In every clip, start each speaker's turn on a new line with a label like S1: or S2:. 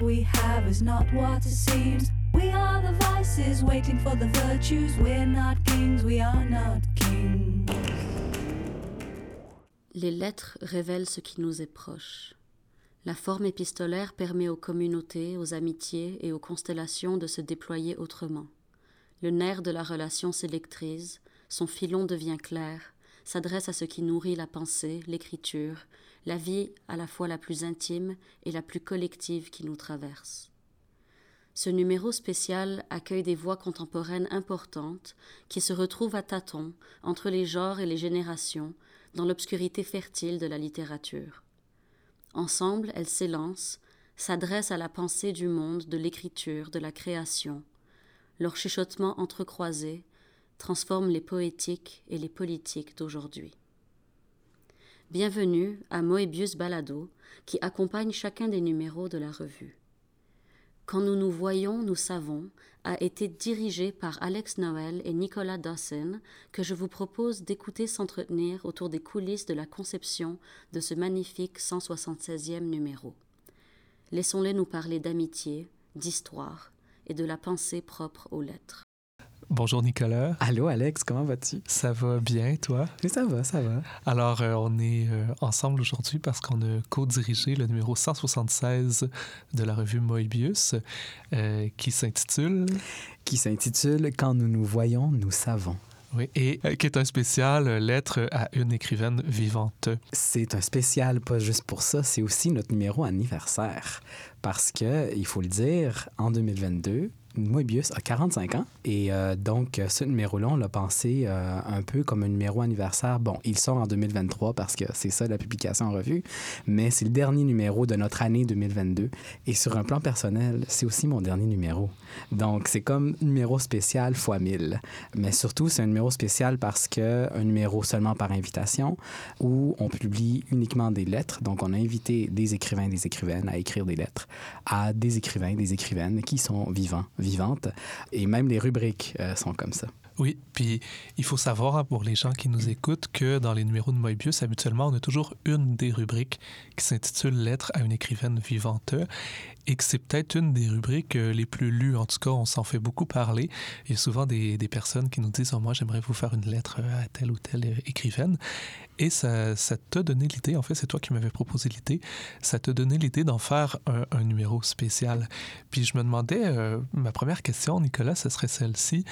S1: we have is not what it seems. We are the vices waiting for the virtues. We're not kings, we are not kings.
S2: Les lettres révèlent ce qui nous est proche. La forme épistolaire permet aux communautés, aux amitiés et aux constellations de se déployer autrement. Le nerf de la relation s'électrise, son filon devient clair, s'adresse à ce qui nourrit la pensée, l'écriture, la vie à la fois la plus intime et la plus collective qui nous traverse. Ce numéro spécial accueille des voix contemporaines importantes qui se retrouvent à tâtons entre les genres et les générations dans l'obscurité fertile de la littérature. Ensemble, elles s'élancent, s'adressent à la pensée du monde, de l'écriture, de la création. Leurs chuchotements entrecroisés transforment les poétiques et les politiques d'aujourd'hui. Bienvenue à Moebius Balado, qui accompagne chacun des numéros de la revue. Quand nous nous voyons, nous savons a été dirigé par Alex Noël et Nicolas Dawson, que je vous propose d'écouter s'entretenir autour des coulisses de la conception de ce magnifique 176e numéro. Laissons-les nous parler d'amitié, d'histoire et de la pensée propre aux lettres.
S3: Bonjour Nicolas.
S4: Allô Alex, comment vas-tu?
S3: Ça va bien, toi?
S4: Oui, ça va, ça va.
S3: Alors, euh, on est euh, ensemble aujourd'hui parce qu'on a co-dirigé le numéro 176 de la revue Moebius euh, qui s'intitule...
S4: Qui s'intitule Quand nous nous voyons, nous savons.
S3: Oui, et qui est un spécial lettre à une écrivaine vivante.
S4: C'est un spécial, pas juste pour ça, c'est aussi notre numéro anniversaire. Parce que, il faut le dire, en 2022, Moebius a 45 ans. Et euh, donc, ce numéro-là, on l'a pensé euh, un peu comme un numéro anniversaire. Bon, il sort en 2023 parce que c'est ça la publication en revue, mais c'est le dernier numéro de notre année 2022. Et sur un plan personnel, c'est aussi mon dernier numéro. Donc, c'est comme numéro spécial fois 1000. Mais surtout, c'est un numéro spécial parce que un numéro seulement par invitation où on publie uniquement des lettres. Donc, on a invité des écrivains et des écrivaines à écrire des lettres à des écrivains des écrivaines qui sont vivants vivante. Et même les rubriques euh, sont comme ça.
S3: Oui, puis il faut savoir hein, pour les gens qui nous écoutent que dans les numéros de Moebius, habituellement, on a toujours une des rubriques qui s'intitule Lettre à une écrivaine vivante et que c'est peut-être une des rubriques euh, les plus lues. En tout cas, on s'en fait beaucoup parler. Il y a souvent des, des personnes qui nous disent oh, Moi, j'aimerais vous faire une lettre à telle ou telle écrivaine. Et ça, ça t'a donné l'idée, en fait, c'est toi qui m'avais proposé l'idée, ça t'a donné l'idée d'en faire un, numéro spécial. Puis je me demandais, euh, ma première question, Nicolas, ce serait celle-ci.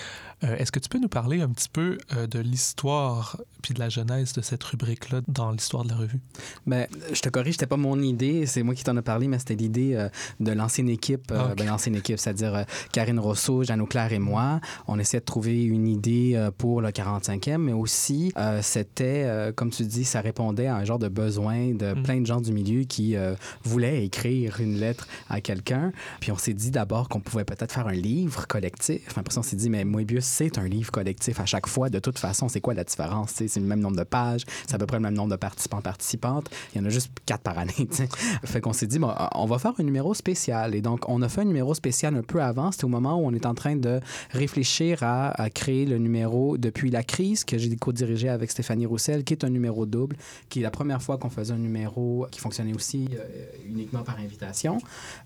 S3: Euh, Est-ce que tu peux nous parler un petit peu euh, de l'histoire puis de la genèse de cette rubrique-là dans l'histoire de la revue?
S4: Bien, je te corrige, c'était pas mon idée, c'est moi qui t'en ai parlé, mais c'était l'idée euh, de l'ancienne équipe,
S3: Ah, ok.
S4: ben, l'ancienne équipe, c'est-à-dire euh, Karine Rousseau, Jeanne Auclair et moi. On essayait de trouver une idée euh, pour le 45e, mais aussi, euh, c'était, euh, comme tu dis, ça répondait à un genre de besoin de
S3: Mm.
S4: plein de gens du milieu qui euh, voulaient écrire une lettre à quelqu'un. Puis on s'est dit d'abord qu'on pouvait peut-être faire un livre collectif. Après ça, on s'est dit, mais Moebius, c'est un livre collectif à chaque fois. De toute façon, c'est quoi la différence? C'est le même nombre de pages, c'est à peu près le même nombre de participants, participantes. Il y en a juste quatre par année. Fait qu'on s'est dit, bon, on va faire un numéro spécial. Et donc, on a fait un numéro spécial un peu avant. C'était au moment où on est en train de réfléchir à, créer le numéro depuis la crise que j'ai co-dirigé avec Stéphanie Roussel, qui est un numéro double, qui est la première fois qu'on faisait un numéro qui fonctionnait aussi euh, uniquement par invitation.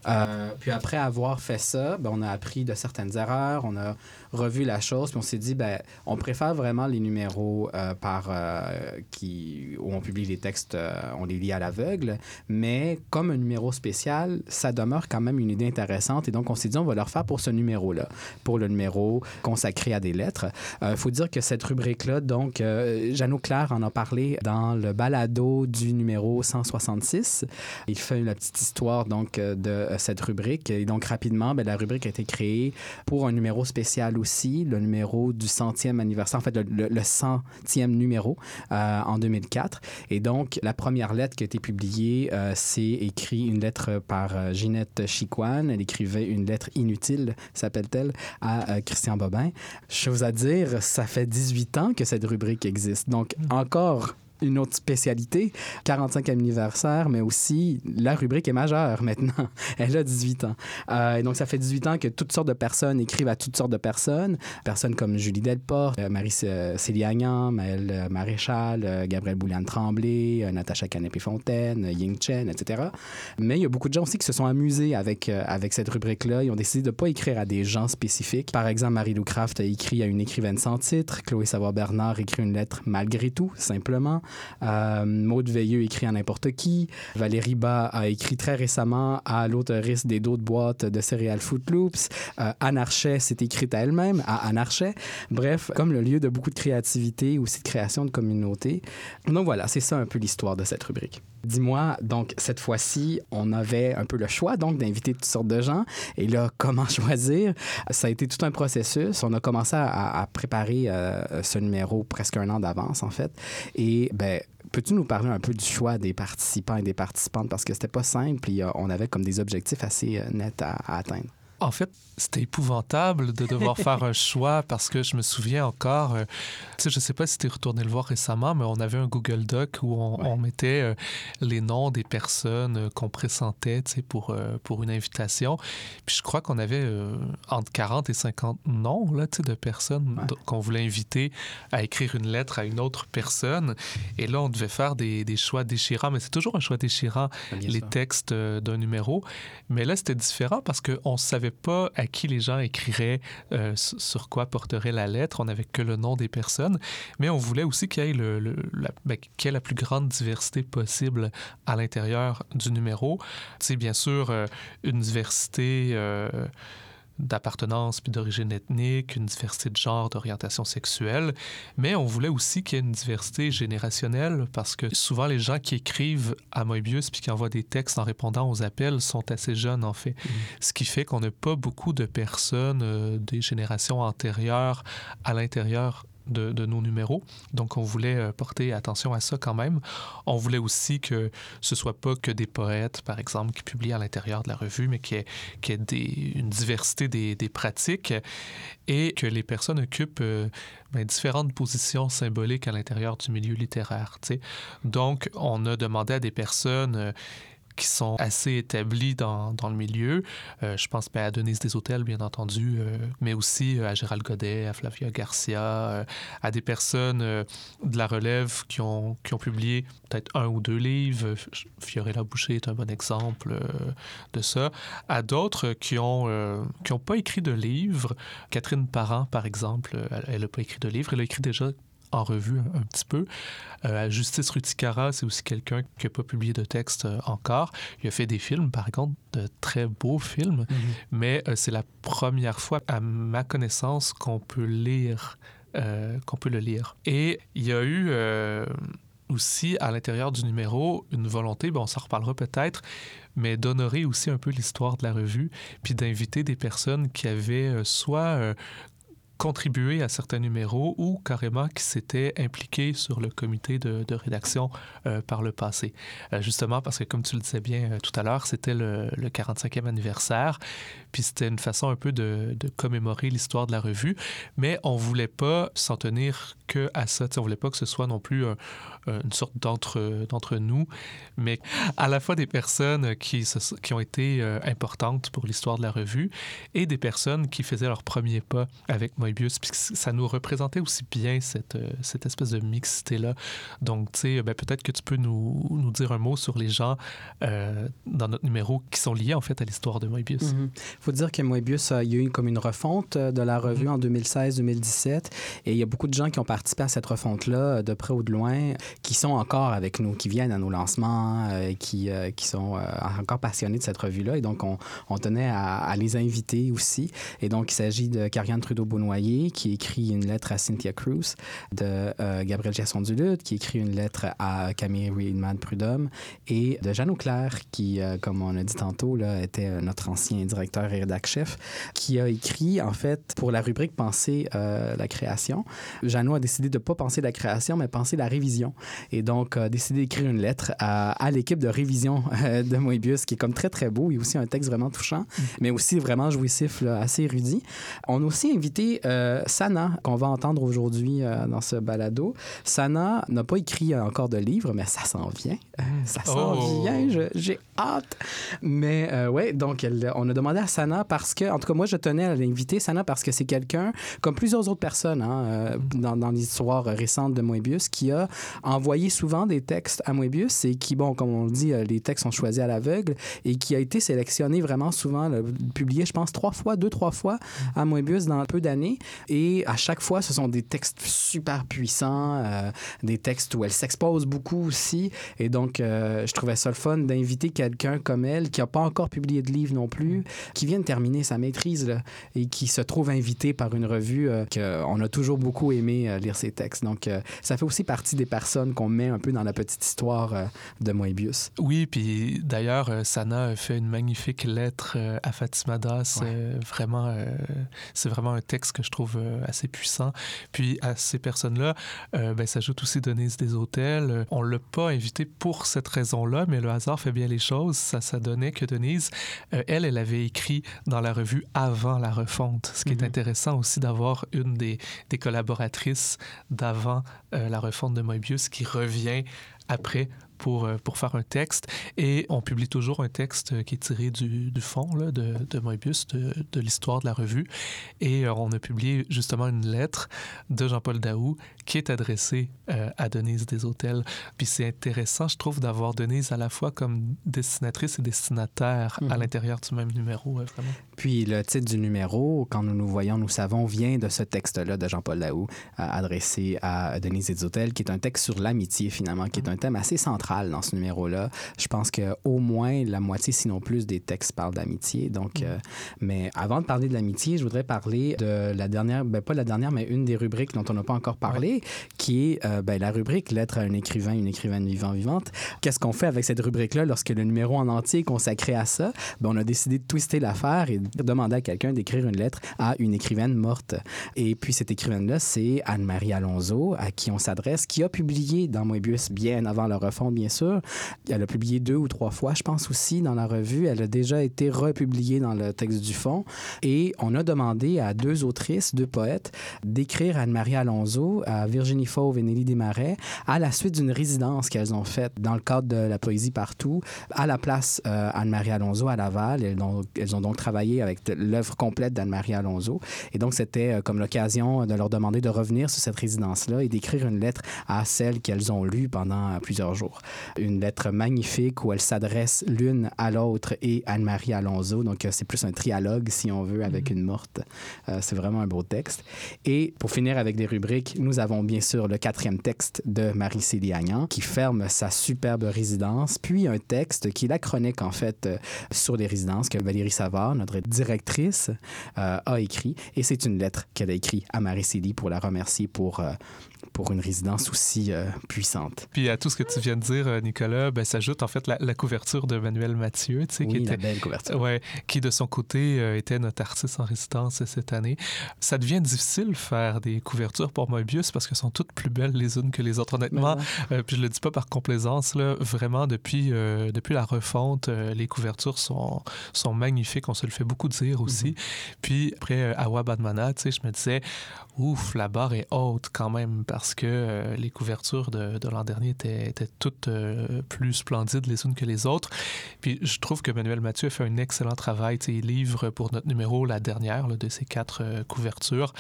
S4: Euh, puis après avoir fait ça, ben, on a appris de certaines erreurs, on a revu la chose, puis on s'est dit, ben, on préfère vraiment les numéros euh, par, euh, qui, où on publie les textes, euh, on les lit à l'aveugle, mais comme un numéro spécial, ça demeure quand même une idée intéressante, et donc on s'est dit, on va le refaire pour ce numéro-là, pour le numéro consacré à des lettres. Il faut dire que cette rubrique-là, donc, Jeannot Claire en a parlé dans le balado du numéro 166. Il fait la petite histoire donc de cette rubrique. Et donc, rapidement, ben, la rubrique a été créée pour un numéro spécial aussi, le numéro du centième anniversaire, en fait, le, centième numéro euh, en 2004. Et donc, la première lettre qui a été publiée, euh, c'est écrit une lettre par euh, Ginette Chicoine. Elle écrivait une lettre inutile, s'appelle-t-elle, à euh, Christian Bobin. Chose à dire, ça fait 18 ans que cette rubrique existe. Donc, encore une autre spécialité, 45 anniversaire, mais aussi la rubrique est majeure maintenant. Elle a 18 ans. Euh, et donc, ça fait 18 ans que toutes sortes de personnes écrivent à toutes sortes de personnes. Personnes comme Julie Delporte, euh, Marie Célie Agnan, Maëlle Maréchal, Gabriel Bouliane-Tremblay, Natacha Canepé-Fontaine, Ying Chen, etc. Mais il y a beaucoup de gens aussi qui se sont amusés avec, avec cette rubrique-là. Ils ont décidé de ne pas écrire à des gens spécifiques. Par exemple, Marie-Lou Craft a écrit à une écrivaine sans titre. Chloé Savoie-Bernard écrit une lettre malgré tout, simplement. Euh, Veilleux écrit à n'importe qui. Valérie Bas a écrit très récemment à l'auteuriste des d'autres boîtes de céréales Footloops. Euh, Anne Archet s'est écrite à elle-même, à Anne Archet. Bref, comme le lieu de beaucoup de créativité, aussi de création de communauté. Donc voilà, c'est ça un peu l'histoire de cette rubrique. Dis-moi, donc cette fois-ci, on avait un peu le choix donc d'inviter toutes sortes de gens. Et là, comment choisir? Ça a été tout un processus. On a commencé à, préparer euh, ce numéro presque un an d'avance en fait. Et ben Peux-tu nous parler un peu du choix des participants et des participantes? Parce que c'était pas simple et on avait comme des objectifs assez euh, nets à atteindre.
S3: En fait, c'était épouvantable de devoir faire un choix parce que je me souviens encore, euh, tu sais, je sais pas si tu es retourné le voir récemment, mais on avait un Google Doc où on, mettait euh, les noms des personnes euh, qu'on pressentait, tu sais, pour, pour une invitation. Puis je crois qu'on avait entre 40 et 50 noms, là, tu sais, de personnes qu'on voulait inviter à écrire une lettre à une autre personne. Et là, on devait faire des, des choix déchirants, mais c'est toujours un choix déchirant, les textes d'un numéro. Mais là, c'était différent parce qu'on savait pas à qui les gens écriraient, euh, sur quoi porterait la lettre. On n'avait que le nom des personnes, mais on voulait aussi qu'il y ait, ben, la plus grande diversité possible à l'intérieur du numéro. C'est bien sûr euh, une diversité. Euh, d'appartenance puis d'origine ethnique, une diversité de genre, d'orientation sexuelle, mais on voulait aussi qu'il y ait une diversité générationnelle parce que souvent les gens qui écrivent à Moebius puis qui envoient des textes en répondant aux appels sont assez jeunes en fait, mmh. ce qui fait qu'on n'a pas beaucoup de personnes euh, des générations antérieures à l'intérieur de, nos numéros. Donc, on voulait euh, porter attention à ça quand même. On voulait aussi que ce soit pas que des poètes, par exemple, qui publient à l'intérieur de la revue, mais qu'il y ait, une diversité des, des, pratiques et que les personnes occupent euh, ben, différentes positions symboliques à l'intérieur du milieu littéraire. Donc, on a demandé à des personnes euh, qui sont assez établis dans, dans le milieu. Euh, je pense à Denise Hôtels, bien entendu, euh, mais aussi euh, à Gérald Godet, à Flavia Garcia, à des personnes de la relève qui ont, qui ont publié peut-être un ou deux livres. Fiorella Boucher est un bon exemple de ça. À d'autres qui n'ont qui ont pas écrit de livres. Catherine Parent, par exemple, elle n'a pas écrit de livre. Elle a écrit déjà en revue un, petit peu. Euh, Justice Ruticara, c'est aussi quelqu'un qui n'a pas publié de texte euh, encore. Il a fait des films, par contre, de très beaux films, mhm. mais euh, c'est la première fois, à ma connaissance, qu'on peut lire, qu'on peut le lire. Et il y a eu aussi à l'intérieur du numéro une volonté, bon, on s'en reparlera peut-être, mais d'honorer aussi un peu l'histoire de la revue, puis d'inviter des personnes qui avaient soit contribué à certains numéros ou carrément qui s'étaient impliqués sur le comité de, rédaction euh, par le passé. Euh, justement parce que, comme tu le disais bien euh, tout à l'heure, c'était le, 45e anniversaire, puis c'était une façon un peu de, commémorer l'histoire de la revue, mais on voulait pas s'en tenir que à ça. On voulait pas que ce soit non plus une sorte d'entre, d'entre nous, mais à la fois des personnes qui, qui ont été importantes pour l'histoire de la revue et des personnes qui faisaient leur premier pas avec moi Moebius, puis ça nous représentait aussi bien cette, euh, cette espèce de mixité-là. Donc, tu sais, ben, peut-être que tu peux nous, nous, dire un mot sur les gens euh, dans notre numéro qui sont liés en fait à l'histoire de Moebius.
S4: Il mhm. faut dire que Moebius, il y a eu comme une refonte euh, de la revue mhm. en 2016-2017 et il y a beaucoup de gens qui ont participé à cette refonte-là, de près ou de loin, qui sont encore avec nous, qui viennent à nos lancements, qui, qui sont encore passionnés de cette revue-là. Et donc, on, on tenait à, à, les inviter aussi. Et donc, il s'agit de Carianne Trudeau-Bounois qui écrit une lettre à Cynthia Cruz, de euh, Gabriel Jasson-Duluth, qui écrit une lettre à Camille Riedman Prudhomme, et de Jeanne Auclair, qui, euh, comme on a dit tantôt, là, était euh, notre ancien directeur et rédac-chef, qui a écrit, en fait, pour la rubrique Penser la création. Jeannot a décidé de ne pas penser la création, mais penser la révision. Et donc, a décidé d'écrire une lettre à, à l'équipe de révision de Moebius, qui est comme très, très beau. Il y a aussi un texte vraiment touchant, mm. mais aussi vraiment jouissif, là, assez érudit. On a aussi invité euh, Sana, qu'on va entendre aujourd'hui euh, dans ce balado, Sana n'a pas écrit encore de livre, mais ça s'en vient. Euh, ça s'en
S3: Oh.
S4: vient, j'ai hâte. Mais ouais, donc elle- on a demandé à Sana parce que, en tout cas, moi, je tenais à l'inviter, Sana, parce que c'est quelqu'un, comme plusieurs autres personnes hein, euh, dans, dans l'histoire récente de Moebius, qui a envoyé souvent des textes à Moebius et qui, bon, comme on le dit, les textes sont choisis à l'aveugle et qui a été sélectionné vraiment souvent, là, publié, je pense, trois fois, deux, trois fois à Moebius dans peu d'années. Et à chaque fois, ce sont des textes super puissants, euh, des textes où elle s'expose beaucoup aussi. Et donc, euh, je trouvais ça le fun d'inviter quelqu'un comme elle, qui n'a pas encore publié de livre non plus, qui vient de terminer sa maîtrise là, et qui se trouve invité par une revue euh, qu'on a toujours beaucoup aimé euh, lire ses textes. Donc, ça fait aussi partie des personnes qu'on met un peu dans la petite histoire de Moebius.
S3: Oui, puis d'ailleurs, Sana a fait une magnifique lettre à Fatima Das.
S4: Ouais.
S3: vraiment, c'est vraiment un texte que je trouve euh, assez puissant. Puis à ces personnes-là, euh, ben, s'ajoute aussi Denise des Hôtels. Euh, On l'a pas invitée pour cette raison-là, mais le hasard fait bien les choses. Ça, ça donnait que Denise, euh, elle, elle avait écrit dans la revue avant la refonte. Ce qui
S4: Mhm.
S3: est intéressant aussi d'avoir une des, des collaboratrices d'avant euh, la refonte de Moebius qui revient après pour, euh, pour faire un texte. Et on publie toujours un texte euh, qui est tiré du, du fond là, de, de Moebius, de, de l'histoire de la revue. Et euh, on a publié justement une lettre de Jean-Paul Daou qui est adressée euh, à Denise des Hôtels. Puis c'est intéressant, je trouve, d'avoir Denise à la fois comme destinatrice et destinataire à
S4: Mhm.
S3: l'intérieur du même numéro, vraiment.
S4: Puis le titre du numéro, quand nous nous voyons, nous savons, vient de ce texte-là de Jean-Paul Laou, euh, adressé à Denise Edzotel, qui est un texte sur l'amitié, finalement, qui est un thème assez central dans ce numéro-là. Je pense qu'au moins la moitié, sinon plus, des textes parlent d'amitié. Donc, euh, mais avant de parler de l'amitié, je voudrais parler de la dernière, ben pas la dernière, mais une des rubriques dont on n'a pas encore parlé, qui est euh, ben, la rubrique Lettre à un écrivain, une écrivaine vivant, vivante. Qu'est-ce qu'on fait avec cette rubrique-là lorsque le numéro en entier est consacré à ça? Ben, on a décidé de twister l'affaire et de demander à quelqu'un d'écrire une lettre à une écrivaine morte. Et puis cette écrivaine-là, c'est Anne-Marie Alonso, à qui on s'adresse, qui a publié dans Moebius bien avant le refonte, bien sûr. Elle a publié deux ou trois fois, je pense aussi, dans la revue. Elle a déjà été republiée dans le texte du fond. Et on a demandé à deux autrices, deux poètes, d'écrire Anne-Marie Alonso, à Virginie Fauve et Nelly Desmarais, à la suite d'une résidence qu'elles ont faite dans le cadre de la poésie partout, à la place euh, Anne-Marie Alonso à Laval. Elles ont donc travaillé avec l'œuvre complète d'Anne-Marie Alonso. Et donc, c'était euh, comme l'occasion de leur demander de revenir sur cette résidence-là et d'écrire une lettre à celle qu'elles ont lue pendant euh, plusieurs jours. Une lettre magnifique où elles s'adressent l'une à l'autre et Anne-Marie Alonso. Donc, euh, c'est plus un trialogue, si on veut, avec une morte. Euh, c'est vraiment un beau texte. Et pour finir avec les rubriques, nous avons bien sûr le quatrième texte de Marie-Célie Agnan qui ferme sa superbe résidence, puis un texte qui est la chronique en fait sur les résidences que Valérie Savard, notre directrice, euh, a écrit. Et c'est une lettre qu'elle a écrite à Marie-Célie pour la remercier pour, euh, pour une résidence aussi euh, puissante.
S3: Puis à tout ce que tu viens de dire, euh, Nicolas, ben, s'ajoute en fait la, la couverture de Manuel Mathieu, tu sais, qui
S4: Oui, la
S3: était
S4: belle couverture.
S3: Ouais, qui de son côté euh, était notre artiste en résidence cette année. Ça devient difficile faire des couvertures pour Moebius parce qu'elles sont toutes plus belles les unes que les autres. Honnêtement, euh, puis je le dis pas par complaisance, là, vraiment depuis, depuis la refonte, les couvertures sont, sont magnifiques. On se le fait beaucoup dire aussi. Puis après Awa Badmana, tu sais, je me disais, ouf, la barre est haute quand même parce que euh, les couvertures de, l'an dernier étaient, toutes euh, plus splendides les unes que les autres. Puis je trouve que Manuel Mathieu fait un excellent travail. Tu sais, il livre pour notre numéro la dernière de ces quatre euh, couvertures.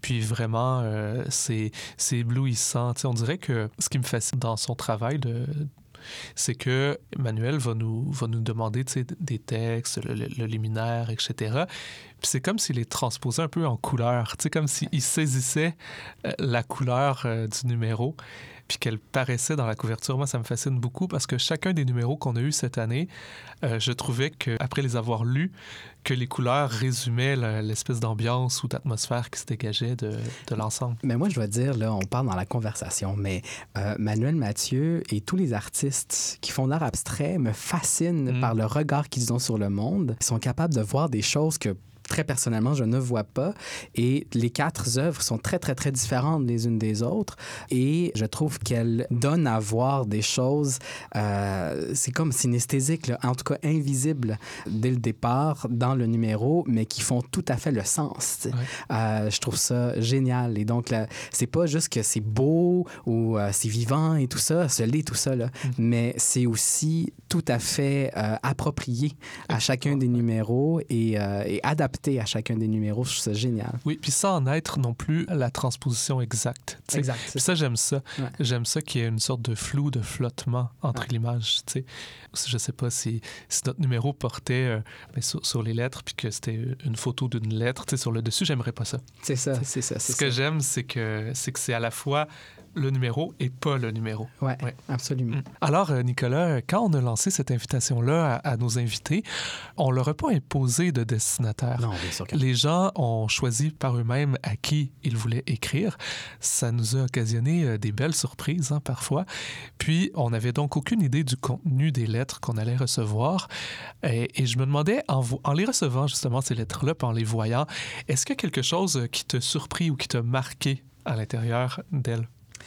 S3: Puis vraiment, c'est éblouissant. On dirait que ce qui me fascine dans son travail c'est que Manuel va nous, va nous demander des textes, le, le- le liminaire, etc. Puis c'est comme s'il les transposait un peu en couleur, tu sais, comme s'il saisissait euh, la couleur euh, du numéro, puis qu'elle paraissait dans la couverture. Moi, ça me fascine beaucoup parce que chacun des numéros qu'on a eu cette année, euh, je trouvais qu'après les avoir lus, que les couleurs résumaient l'espèce d'ambiance ou d'atmosphère qui se dégageait de, de l'ensemble.
S4: Mais moi, je dois dire, là, on parle dans la conversation, mais euh, Manuel Mathieu et tous les artistes qui font de l'art abstrait me fascinent
S3: Mm.
S4: par le regard qu'ils ont sur le monde. Ils sont capables de voir des choses que très personnellement, je ne vois pas. Et les quatre œuvres sont très, très, très différentes les unes des autres. Et je trouve qu'elles donnent à voir des choses, euh, c'est comme synesthésique, là, en tout cas invisibles dès le départ dans le numéro, mais qui font tout à fait le sens. Euh, je trouve ça génial. Et donc, c'est pas juste que c'est beau ou euh, c'est vivant et tout ça, ce l'est tout ça, là, mais c'est aussi tout à fait approprié à chacun des numéros et, et adapté à chacun des numéros. Je trouve ça génial.
S3: Oui, puis sans en être non plus la transposition exacte.
S4: Exact.
S3: Puis ça, j'aime ça.
S4: Ouais.
S3: J'aime ça qu'il y ait une sorte de flou, de flottement entre
S4: Ouais.
S3: l'image. Je sais pas si, si notre numéro portait euh, ben, sur, sur les lettres, puis que c'était une photo d'une lettre sur le dessus, j'aimerais pas ça.
S4: C'est ça, c'est ça,
S3: Ce
S4: ça.
S3: que j'aime, c'est que c'est à la fois le numéro et pas le numéro.
S4: Ouais,
S3: Ouais.
S4: absolument.
S3: Mm. Alors, euh, Nicolas, quand on a lancé cette invitation-là à, à nos invités, on leur a pas imposé de destinataire.
S4: Non, bien sûr que
S3: Les gens ont choisi par eux-mêmes à qui ils voulaient écrire. Ça nous a occasionné euh, des belles surprises hein, parfois. Puis, on n'avait donc aucune idée du contenu des lettres qu'on allait recevoir. Et, et je me demandais, en, vo- en les recevant justement, ces lettres-là, puis en les voyant, est-ce qu'il y a quelque chose euh, qui t'a surpris ou qui t'a marqué à l'intérieur d'elles?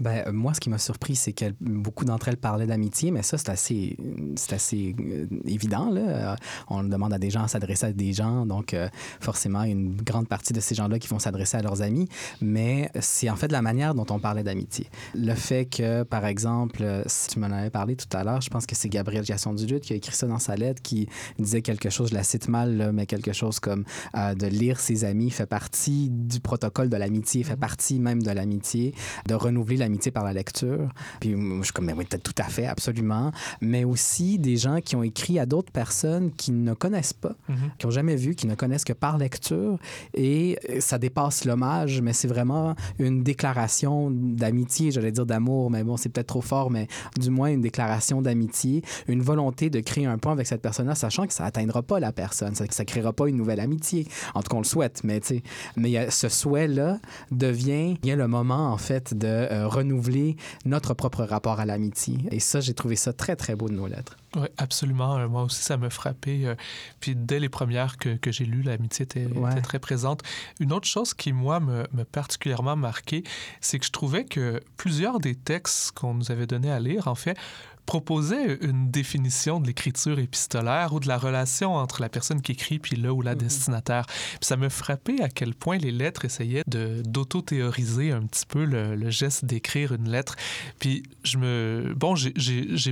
S4: Ben, euh, moi, ce qui m'a surpris, c'est que beaucoup d'entre elles parlaient d'amitié, mais ça, c'est assez, c'est assez euh, évident. Là. Euh, On demande à des gens à s'adresser à des gens, donc euh, forcément, il y a une grande partie de ces gens-là qui vont s'adresser à leurs amis, mais c'est en fait la manière dont on parlait d'amitié. Le fait que, par exemple, si tu m'en avais parlé tout à l'heure, je pense que c'est Gabriel Gasson-Duluth qui a écrit ça dans sa lettre, qui disait quelque chose, je la cite mal, là, mais quelque chose comme euh, de lire ses amis fait partie du protocole de l'amitié, fait partie même de l'amitié, de renouveler l'amitié par la lecture. Puis moi, je suis comme, mais oui, tout à fait, absolument. Mais aussi des gens qui ont écrit à d'autres personnes qui ne connaissent pas, qui n'ont jamais vu, qui ne connaissent que par lecture. Et euh, ça dépasse l'hommage, mais c'est vraiment une déclaration d'amitié, j'allais dire d'amour, mais bon, c'est peut-être trop fort, mais du moins une déclaration d'amitié, une volonté de créer un pont avec cette personne-là, sachant que ça atteindra pas la personne, ça, ça créera pas une nouvelle amitié. En tout cas, on le souhaite, mais tu sais, mais il y a- ce souhait-là devient il y a le moment, en fait, de euh, renouveler notre propre rapport à l'amitié. Et ça, j'ai trouvé ça très, très beau de nos lettres.
S3: Oui, absolument. Euh, Moi aussi, ça m'a frappé. Euh, Puis dès les premières que, que j'ai lues, l'amitié était,
S4: Ouais.
S3: était très présente. Une autre chose qui, moi, me, me particulièrement marqué, c'est que je trouvais que plusieurs des textes qu'on nous avait donnés à lire, en fait, proposaient une définition de l'écriture épistolaire ou de la relation entre la personne qui écrit puis le ou la destinataire. Puis ça me frappait à quel point les lettres essayaient de d'auto-théoriser un petit peu le, le geste d'écrire une lettre. Puis je me... Bon, j'ai-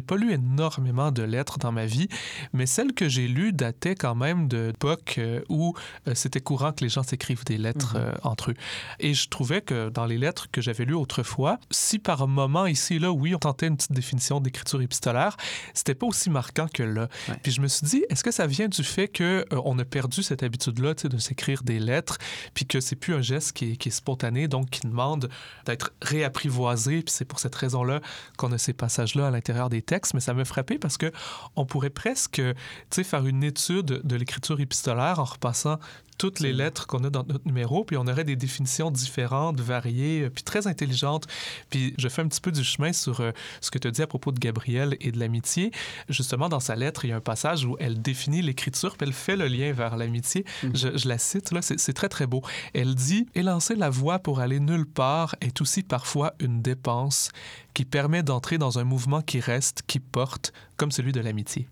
S3: pas lu énormément de lettres dans ma vie, mais celles que j'ai lues dataient quand même d'époques euh, où euh, c'était courant que les gens s'écrivent des lettres
S4: Mhm.
S3: euh, entre eux. Et je trouvais que dans les lettres que j'avais lues autrefois, si par moment ici et là, oui, on tentait une petite définition d'écriture épistolaire, c'était pas aussi marquant que là.
S4: Ouais.
S3: Puis je me suis dit, est-ce que ça vient du fait que euh, on a perdu cette habitude-là, de s'écrire des lettres, puis que c'est plus un geste qui est, qui est spontané, donc qui demande d'être réapprivoisé, puis c'est pour cette raison-là qu'on a ces passages-là à l'intérieur des textes, mais ça me frappait parce que on pourrait presque, tu sais, faire une étude de l'écriture épistolaire en repassant toutes les lettres qu'on a dans notre numéro, puis on aurait des définitions différentes, variées, euh, puis très intelligentes. Puis je fais un petit peu du chemin sur euh, ce que tu as dit à propos de Gabrielle et de l'amitié. Justement, dans sa lettre, il y a un passage où elle définit l'écriture, puis elle fait le lien vers l'amitié.
S4: Mhm.
S3: Je, je la cite, là, c'est c'est très, très beau. Elle dit « Élancer la voie pour aller nulle part est aussi parfois une dépense qui permet d'entrer dans un mouvement qui reste, qui porte, comme celui de l'amitié.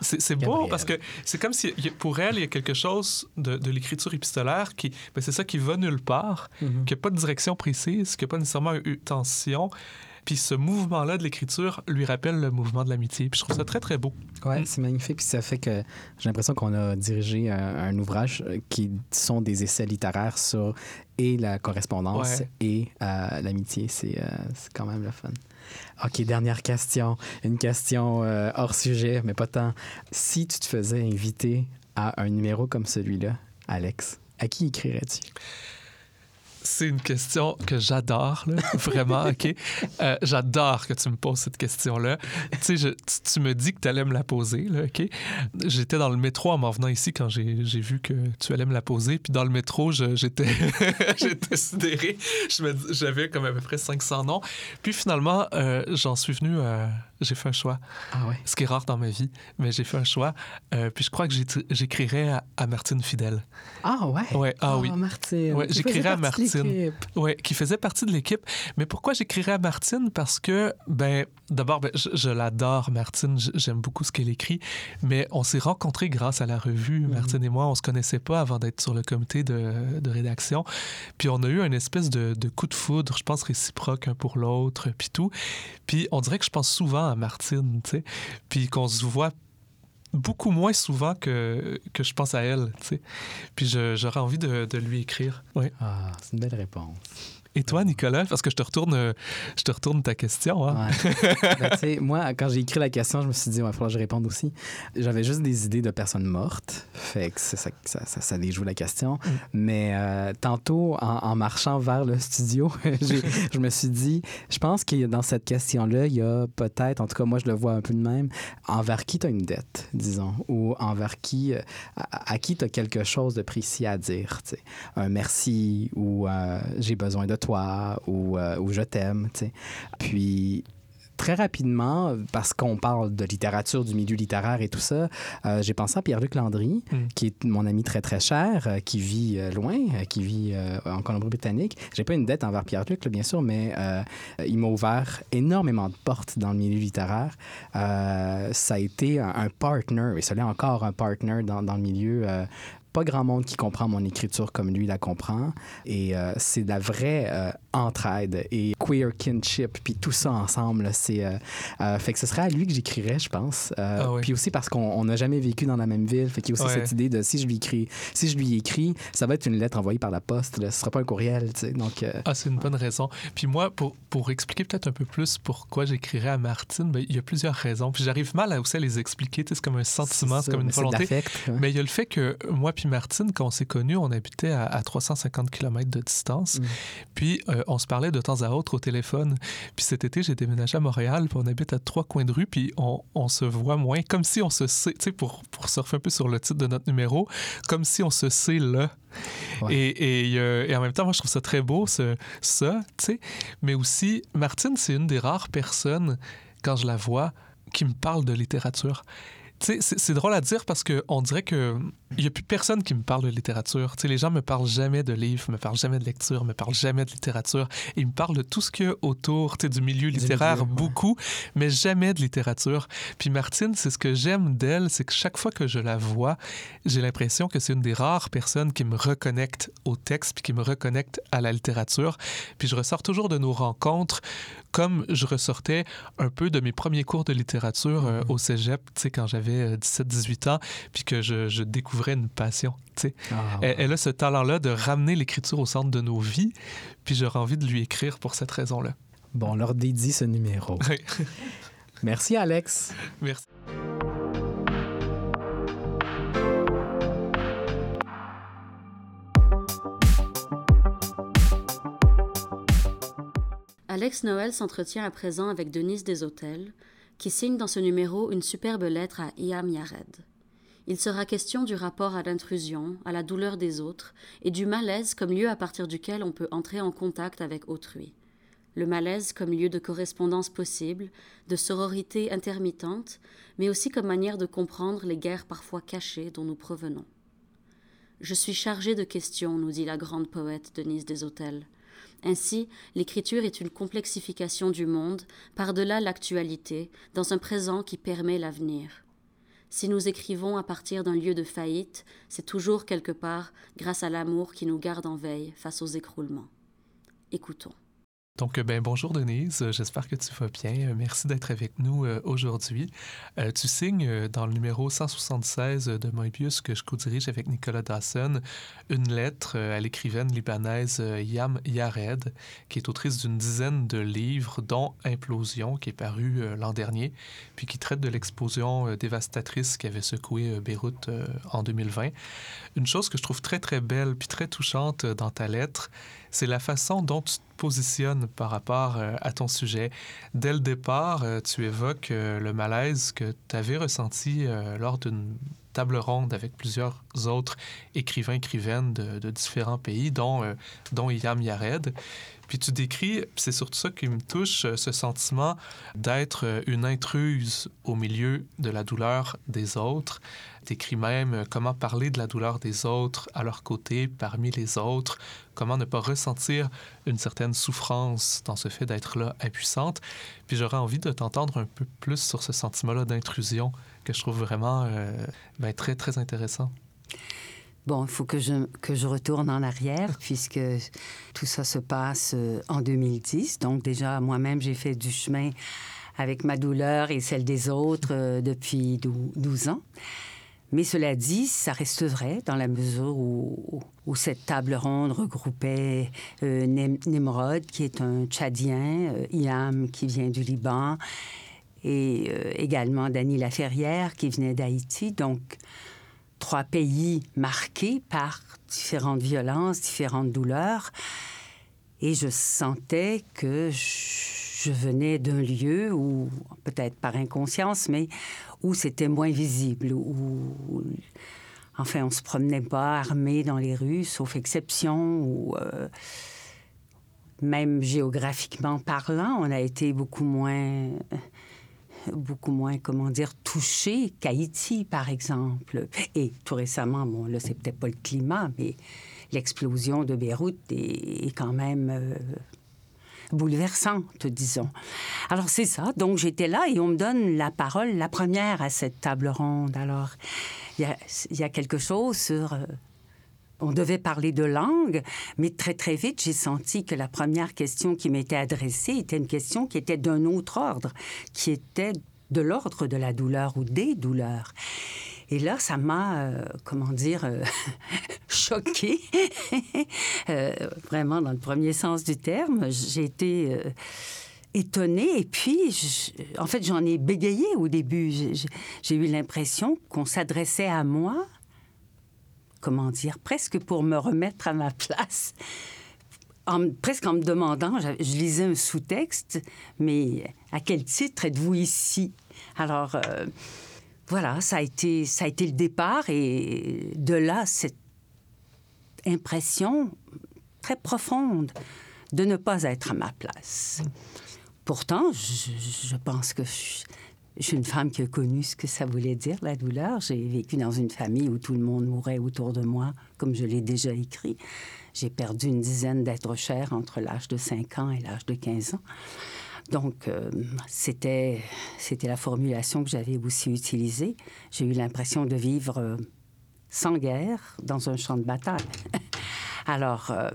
S3: C'est c'est beau parce que c'est comme si pour elle, il y a quelque chose de, de l'écriture épistolaire qui, ben, c'est ça qui va nulle part,
S4: Mhm.
S3: qui n'a pas de direction précise, qui n'a pas nécessairement une tension. Puis ce mouvement-là de l'écriture lui rappelle le mouvement de l'amitié. Puis je trouve ça très, très beau.
S4: Ouais,
S3: Mm.
S4: c'est magnifique. Puis ça fait que j'ai l'impression qu'on a dirigé un, un ouvrage euh, qui sont des essais littéraires sur et la correspondance
S3: Ouais.
S4: et euh, l'amitié. C'est euh, c'est quand même le fun. OK, dernière question. Une question euh, hors sujet, mais pas tant. Si tu te faisais inviter à un numéro comme celui-là, Alex, à qui écrirais-tu?
S3: C'est une question que j'adore, vraiment, OK? Euh, j'adore que tu me poses cette question-là. Tu sais, tu, me dis que tu allais me la poser, là, OK? J'étais dans le métro en m'en venant ici quand j'ai vu que tu allais me la poser. Puis dans le métro, j'étais sidéré. J'avais comme à peu près 500 noms. Puis finalement, euh, j'en suis venu à J'ai fait un choix.
S4: Ah ouais.
S3: Ce qui est rare dans ma vie, mais j'ai fait un choix. Euh, puis je crois que j'écrirais à, à Martine Fidèle.
S4: Ah ouais?
S3: Ouais, ah oui.
S4: Martine.
S3: Ouais,
S4: faisais
S3: à Martine. Ouais, qui faisait partie de l'équipe. Mais pourquoi j'écrirais à Martine? Parce que, ben, d'abord, ben, je, je l'adore, Martine. J'aime beaucoup ce qu'elle écrit. Mais on s'est rencontrés grâce à la revue,
S4: Mhm.
S3: Martine et moi. On se connaissait pas avant d'être sur le comité de, de rédaction. Puis on a eu une espèce de, de coup de foudre, je pense, réciproque un pour l'autre, puis tout. Puis on dirait que je pense souvent à Martine, tu sais. Puis qu'on se voit beaucoup moins souvent que, que je pense à elle, tu sais. Puis j'aurais envie de, de lui écrire. Ouais.
S4: Ah, c'est une belle réponse.
S3: Et toi, Nicolas, parce que je te retourne, euh, je te retourne ta question. Hein?
S4: Ouais. Ben, moi, quand j'ai écrit la question, je me suis dit, il va falloir que je réponde aussi. J'avais juste des idées de personnes mortes. Fait que ça, ça, ça, ça déjoue la question. Mais euh, tantôt, en, en marchant vers le studio, je me suis dit, je pense a dans cette question-là, il y a peut-être, en tout cas, moi, je le vois un peu de même, envers qui tu as une dette, disons, ou envers qui, euh, à, à qui tu as quelque chose de précis à dire. Un merci, ou euh, j'ai besoin de toi, ou, euh, ou je t'aime. Puis, très rapidement, parce qu'on parle de littérature, du milieu littéraire et tout ça, euh, j'ai pensé à Pierre-Luc Landry,
S3: Mm.
S4: qui est mon ami très, très cher, euh, qui vit euh, loin, qui vit en Colombie-Britannique. J'ai pas une dette envers Pierre-Luc, bien sûr, mais il m'a ouvert énormément de portes dans le milieu littéraire. Ça a été un, un partner, et l'est encore un partner dans, dans le milieu. Pas grand monde qui comprend mon écriture comme lui la comprend. Et euh, c'est la vraie euh, entraide et queer kinship, puis tout ça ensemble. C'est, euh, euh, fait que ce serait à lui que j'écrirais, je pense. Euh,
S3: Ah.
S4: Puis aussi parce qu'on on n'a jamais vécu dans la même ville. Fait qu'il y a aussi
S3: Ouais.
S4: cette idée de si je lui écris, si je lui écris, ça va être une lettre envoyée par la poste. Là. Ce sera pas un courriel, tu sais. Donc,
S3: Ah, c'est une bonne raison. Puis moi, pour, pour expliquer peut-être un peu plus pourquoi j'écrirais à Martine, ben, il y a plusieurs raisons. Puis j'arrive mal à aussi à les expliquer. C'est comme un sentiment, c'est comme une
S4: mais
S3: volonté.
S4: ouais.
S3: Mais il y a le fait que moi puis Martine, quand on s'est connus, on habitait à, à 350 km de distance.
S4: Mm.
S3: Puis on se parlait de temps à autre au téléphone. Puis cet été, j'ai déménagé à Montréal, puis on habite à trois coins de rue, puis on, on se voit moins, comme si on se sait, tu sais, pour, pour surfer un peu sur le titre de notre numéro, comme si on se sait là.
S4: Ouais.
S3: Et, et, euh, et en même temps, moi, je trouve ça très beau, ce, ça, tu sais. Mais aussi, Martine, c'est une des rares personnes, quand je la vois, qui me parle de littérature. Tu sais, c'est- c'est drôle à dire parce qu'on dirait que il n'y a plus personne qui me parle de littérature. Tu sais, les gens me parlent jamais de livres, me parlent jamais de lecture, me parlent jamais de littérature. Ils me parlent de tout ce qu'il y a autour tu sais, du milieu littéraire,
S4: milieu, ouais.
S3: beaucoup, mais jamais de littérature. Puis Martine, c'est ce que j'aime d'elle, c'est que chaque fois que je la vois, j'ai l'impression que c'est une des rares personnes qui me reconnecte au texte puis qui me reconnecte à la littérature. Puis je ressors toujours de nos rencontres comme je ressortais un peu de mes premiers cours de littérature euh,
S4: Mhm.
S3: au cégep, tu sais, quand j'avais 17-18 ans, puis que je, je découvrais une passion, tu sais.
S4: Ah,
S3: Elle, elle a ce talent-là de ramener l'écriture au centre de nos vies, puis j'aurais envie de lui écrire pour cette raison-là.
S4: Bon, on leur dédie ce numéro. Merci, Alex.
S3: Merci.
S2: Alex Noël s'entretient à présent avec Denise Deshôtels, qui signe dans ce numéro une superbe lettre à Iam Yared. Il sera question du rapport à l'intrusion, à la douleur des autres, et du malaise comme lieu à partir duquel on peut entrer en contact avec autrui. Le malaise comme lieu de correspondance possible, de sororité intermittente, mais aussi comme manière de comprendre les guerres parfois cachées dont nous provenons. Je suis chargée de questions, nous dit la grande poète Denise Deshôtels. Ainsi, l'écriture est une complexification du monde, par-delà l'actualité, dans un présent qui permet l'avenir. Si nous écrivons à partir d'un lieu de faillite, c'est toujours quelque part grâce à l'amour qui nous garde en veille face aux écroulements. Écoutons.
S3: Donc, euh, ben, bonjour Denise, Euh, j'espère que tu vas bien. Euh, Merci d'être avec nous aujourd'hui. Tu signes dans le numéro 176 de Moebius que je co-dirige avec Nicolas Dawson une lettre à l'écrivaine libanaise Yam Yared, qui est autrice d'une dizaine de livres, dont Implosion, qui est paru l'an dernier, puis qui traite de l'explosion dévastatrice qui avait secoué Beyrouth en 2020. Une chose que je trouve très, très belle puis très touchante dans ta lettre, c'est la façon dont tu te positionnes par rapport euh, à ton sujet. Dès le départ, euh, tu évoques euh, le malaise que tu avais ressenti lors d'une table ronde avec plusieurs autres écrivains, écrivaines de, différents pays, dont, euh, Yared. Puis tu décris, c'est surtout ça qui me touche, ce sentiment d'être une intruse au milieu de la douleur des autres. Décris même comment parler de la douleur des autres à leur côté, parmi les autres, comment ne pas ressentir une certaine souffrance dans ce fait d'être là impuissante. Puis j'aurais envie de t'entendre un peu plus sur ce sentiment-là d'intrusion que je trouve vraiment euh, ben, très, très intéressant.
S5: Bon, il faut que je, que je retourne en arrière puisque tout ça se passe euh, en 2010. Donc déjà, moi-même, j'ai fait du chemin avec ma douleur et celle des autres euh, depuis 12 ans. Mais cela dit, ça reste vrai dans la mesure où, cette table ronde regroupait euh, qui est un Tchadien, euh, qui vient du Liban, et euh, également Dany Laferrière, qui venait d'Haïti. Donc, trois pays marqués par différentes violences, différentes douleurs. Et je sentais que venais d'un lieu où, peut-être par inconscience, mais où c'était moins visible, où, enfin, on se promenait pas armé dans les rues, sauf exception, ou euh, même géographiquement parlant, on a été beaucoup moins beaucoup moins, comment dire, touché qu'Haïti, par exemple. Et tout récemment, bon, là, c'est peut-être pas le climat, mais l'explosion de Beyrouth est, quand même euh, bouleversante, disons. Alors c'est ça. Donc j'étais là et on me donne la parole, la première à cette table ronde. Alors il y a, quelque chose sur... Euh, on devait parler de langue, mais très très vite, j'ai senti que la première question qui m'était adressée était une question qui était d'un autre ordre, qui était de l'ordre de la douleur ou des douleurs. Et là, ça m'a, euh, comment dire, euh, choquée, euh, vraiment dans le premier sens du terme. J'ai été étonnée et puis, en fait, j'en ai bégayé au début. J'ai eu l'impression qu'on s'adressait à moi, comment dire, presque pour me remettre à ma place. Presque en me demandant, je lisais un sous-texte, mais à quel titre êtes-vous ici? Alors, voilà, ça a été, ça a été le départ et de là, cette impression très profonde de ne pas être à ma place. Pourtant, je, pense que je, suis une femme qui a connu ce que ça voulait dire, la douleur. J'ai vécu dans une famille où tout le monde mourait autour de moi, comme je l'ai déjà écrit. J'ai perdu une dizaine d'êtres chers entre l'âge de 5 ans et l'âge de 15 ans. Donc, euh, c'était, la formulation que j'avais aussi utilisée. J'ai eu l'impression de vivre euh, sans guerre dans un champ de bataille. Alors, euh,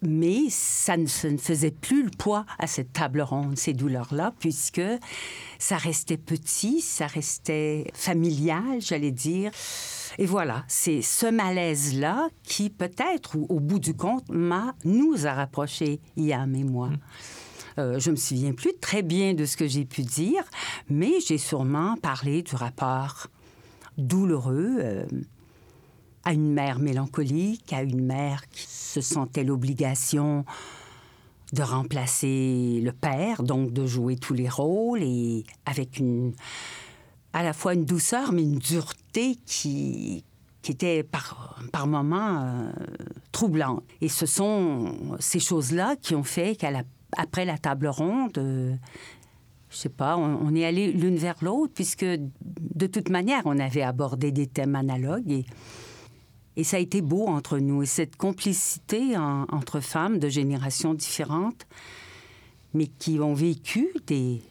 S5: mais ça ne, faisait plus le poids à cette table ronde, ces douleurs-là, puisque ça restait petit, ça restait familial, j'allais dire. Et voilà, c'est ce malaise-là qui, peut-être, au, bout du compte, m'a, nous a rapprochés, Yam et moi. Mmh. Euh, je me souviens plus très bien de ce que j'ai pu dire, mais j'ai sûrement parlé du rapport douloureux euh, à une mère mélancolique, à une mère qui se sentait l'obligation de remplacer le père, donc de jouer tous les rôles et avec une à la fois une douceur mais une dureté qui était par, par moments euh, troublante. Et ce sont ces choses-là qui ont fait qu'elle a après la table ronde, euh, je sais pas, on, est allé l'une vers l'autre, puisque de toute manière, on avait abordé des thèmes analogues et, ça a été beau entre nous. Et cette complicité entre femmes de générations différentes, mais qui ont vécu des,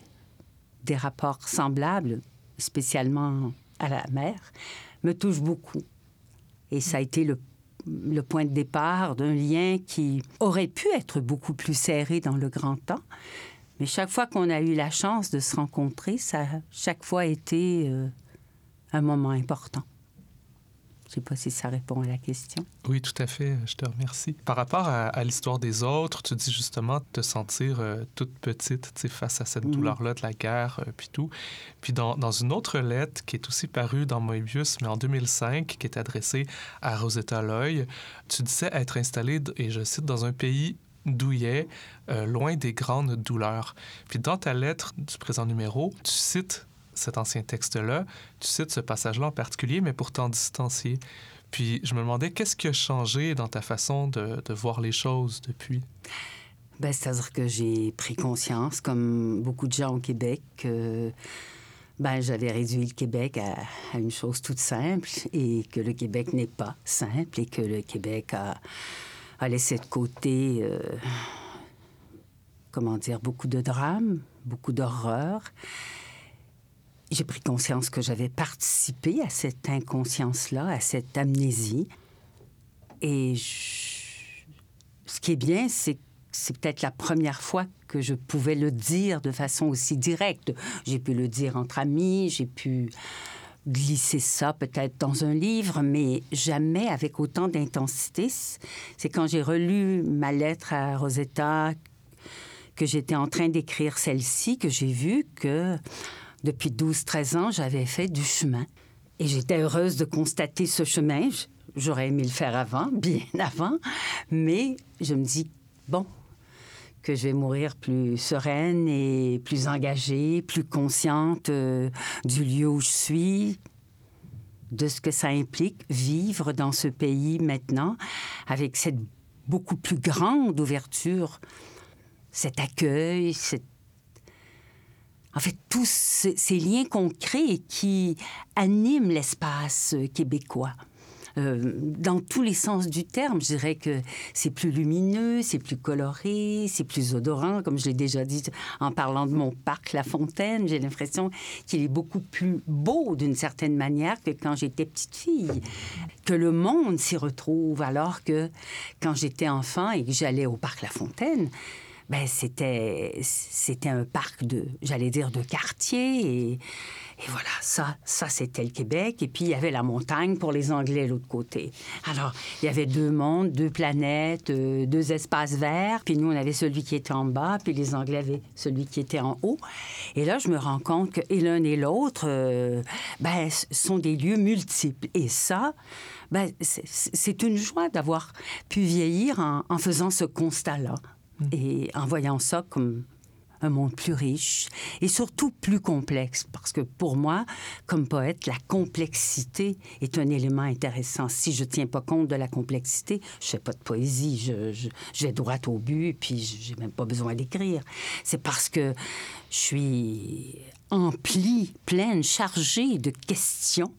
S5: des rapports semblables, spécialement à la mère, me touche beaucoup. Et ça a été le le point de départ d'un lien qui aurait pu être beaucoup plus serré dans le grand temps. Mais chaque fois qu'on a eu la chance de se rencontrer, ça a chaque fois été euh, un moment important. Je ne sais pas si ça répond à la question.
S3: Oui, tout à fait. Je te remercie. Par rapport à, l'histoire des autres, tu dis justement de te sentir euh, toute petite face à cette douleur-là de la guerre, euh, puis tout. Puis dans, dans, une autre lettre qui est aussi parue dans Moebius, mais en 2005, qui est adressée à Rosetta Loy, tu disais être installée, et je cite, dans un pays douillet, euh, loin des grandes douleurs. Puis dans ta lettre du présent numéro, tu cites cet ancien texte-là, tu cites ce passage-là en particulier, mais pourtant distancié. Puis je me demandais, qu'est-ce qui a changé dans ta façon de, voir les choses depuis?
S5: Ben, C'est-à-dire que j'ai pris conscience, comme beaucoup de gens au Québec, que ben, j'avais réduit le Québec à, une chose toute simple et que le Québec n'est pas simple et que le Québec a, a laissé de côté, euh, comment dire, beaucoup de drames, beaucoup d'horreurs. J'ai pris conscience que j'avais participé à cette inconscience-là, à cette amnésie. Et ce qui est bien, c'est que c'est peut-être la première fois que je pouvais le dire de façon aussi directe. J'ai pu le dire entre amis, j'ai pu glisser ça peut-être dans un livre, mais jamais avec autant d'intensité. C'est quand j'ai relu ma lettre à Rosetta, que j'étais en train d'écrire celle-ci, que j'ai vu que depuis 12-13 ans, j'avais fait du chemin. Et j'étais heureuse de constater ce chemin. J'aurais aimé le faire avant, bien avant, mais je me dis, bon, que je vais mourir plus sereine et plus engagée, plus consciente euh, du lieu où je suis, de ce que ça implique vivre dans ce pays maintenant, avec cette beaucoup plus grande ouverture, cet accueil, cette... en fait, tous ces liens concrets qui animent l'espace québécois. Euh, dans tous les sens du terme. Je dirais que c'est plus lumineux, c'est plus coloré, c'est plus odorant, comme je l'ai déjà dit en parlant de mon parc La Fontaine. J'ai l'impression qu'il est beaucoup plus beau d'une certaine manière que quand j'étais petite fille, que le monde s'y retrouve, alors que quand j'étais enfant et que j'allais au parc La Fontaine, ben c'était un parc de j'allais dire de quartier et voilà, ça, ça c'était le Québec. Et puis, il y avait la montagne pour les Anglais, l'autre côté. Alors, il y avait deux mondes, deux planètes, euh, deux espaces verts. Puis nous, on avait celui qui était en bas, puis les Anglais avaient celui qui était en haut. Et là, je me rends compte que l'un et l'autre, euh, ben, sont des lieux multiples. Et ça, ben, c'est une joie d'avoir pu vieillir en faisant ce constat-là. Mmh. Et en voyant ça comme un monde plus riche et surtout plus complexe. Parce que pour moi, comme poète, la complexité est un élément intéressant. Si je ne tiens pas compte de la complexité, je ne fais pas de poésie, je, droit au but, et puis j'ai même pas besoin d'écrire. C'est parce que je suis emplie, pleine, chargée de questions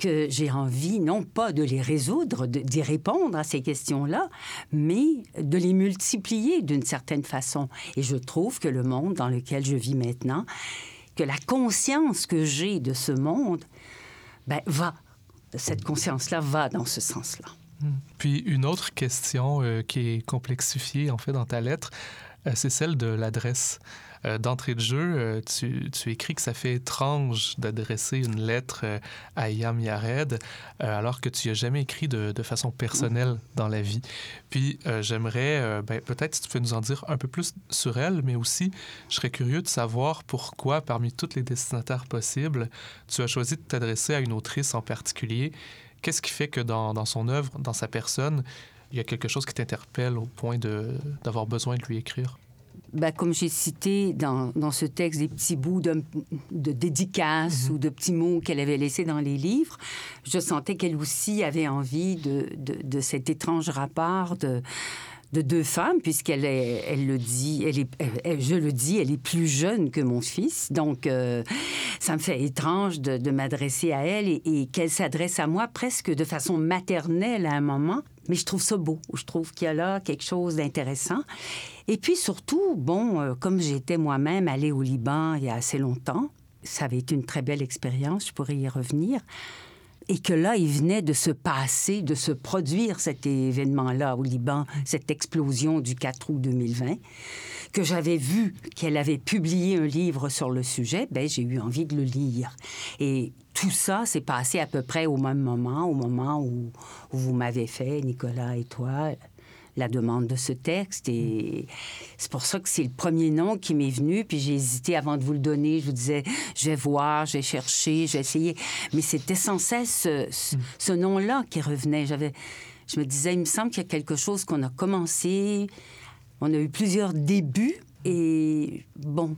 S5: que j'ai envie, non pas de les résoudre, d'y répondre à ces questions-là, mais de les multiplier d'une certaine façon. Et je trouve que le monde dans lequel je vis maintenant, que la conscience que j'ai de ce monde, ben, va, cette conscience-là va dans ce sens-là.
S3: Puis une autre question euh, qui est complexifiée en fait dans ta lettre, euh, c'est celle de l'adresse. Euh, d'entrée de jeu, euh, tu, tu, écris que ça fait étrange d'adresser une lettre euh, à Yam Yared alors que tu n'as jamais écrit de, façon personnelle dans la vie. Puis j'aimerais, ben, peut-être si tu peux nous en dire un peu plus sur elle, mais aussi je serais curieux de savoir pourquoi, parmi toutes les destinataires possibles, tu as choisi de t'adresser à une autrice en particulier. Qu'est-ce qui fait que dans, dans son œuvre, dans sa personne, il y a quelque chose qui t'interpelle au point d'avoir besoin de lui écrire?
S5: Ben, comme j'ai cité dans, dans, ce texte des petits bouts de, de dédicaces mm -hmm. ou de petits mots qu'elle avait laissés dans les livres, je sentais qu'elle aussi avait envie de, de, de, cet étrange rapport de, de deux femmes, puisqu'elle est, elle le dit, elle je le dis, elle est plus jeune que mon fils. Donc, euh, ça me fait étrange de, m'adresser à elle et, et qu'elle s'adresse à moi presque de façon maternelle à un moment. Mais je trouve ça beau. Je trouve qu'il y a là quelque chose d'intéressant. Et puis surtout, bon, euh, comme j'étais moi-même allée au Liban il y a assez longtemps, ça avait été une très belle expérience, je pourrais y revenir et que là, il venait de se passer, de se produire cet événement-là au Liban, cette explosion du 4 août 2020, que j'avais vu qu'elle avait publié un livre sur le sujet, ben j'ai eu envie de le lire. Et tout ça s'est passé à peu près au même moment, au moment où, où vous m'avez fait, Nicolas et toi, la demande de ce texte. Et c'est pour ça que c'est le premier nom qui m'est venu. Puis j'ai hésité avant de vous le donner. Je vous disais, je vais voir, je vais chercher, je vais essayer. Mais c'était sans cesse ce, ce, ce nom-là qui revenait. J'avais, je me disais, il me semble qu'il y a quelque chose qu'on a commencé. On a eu plusieurs débuts. Et bon,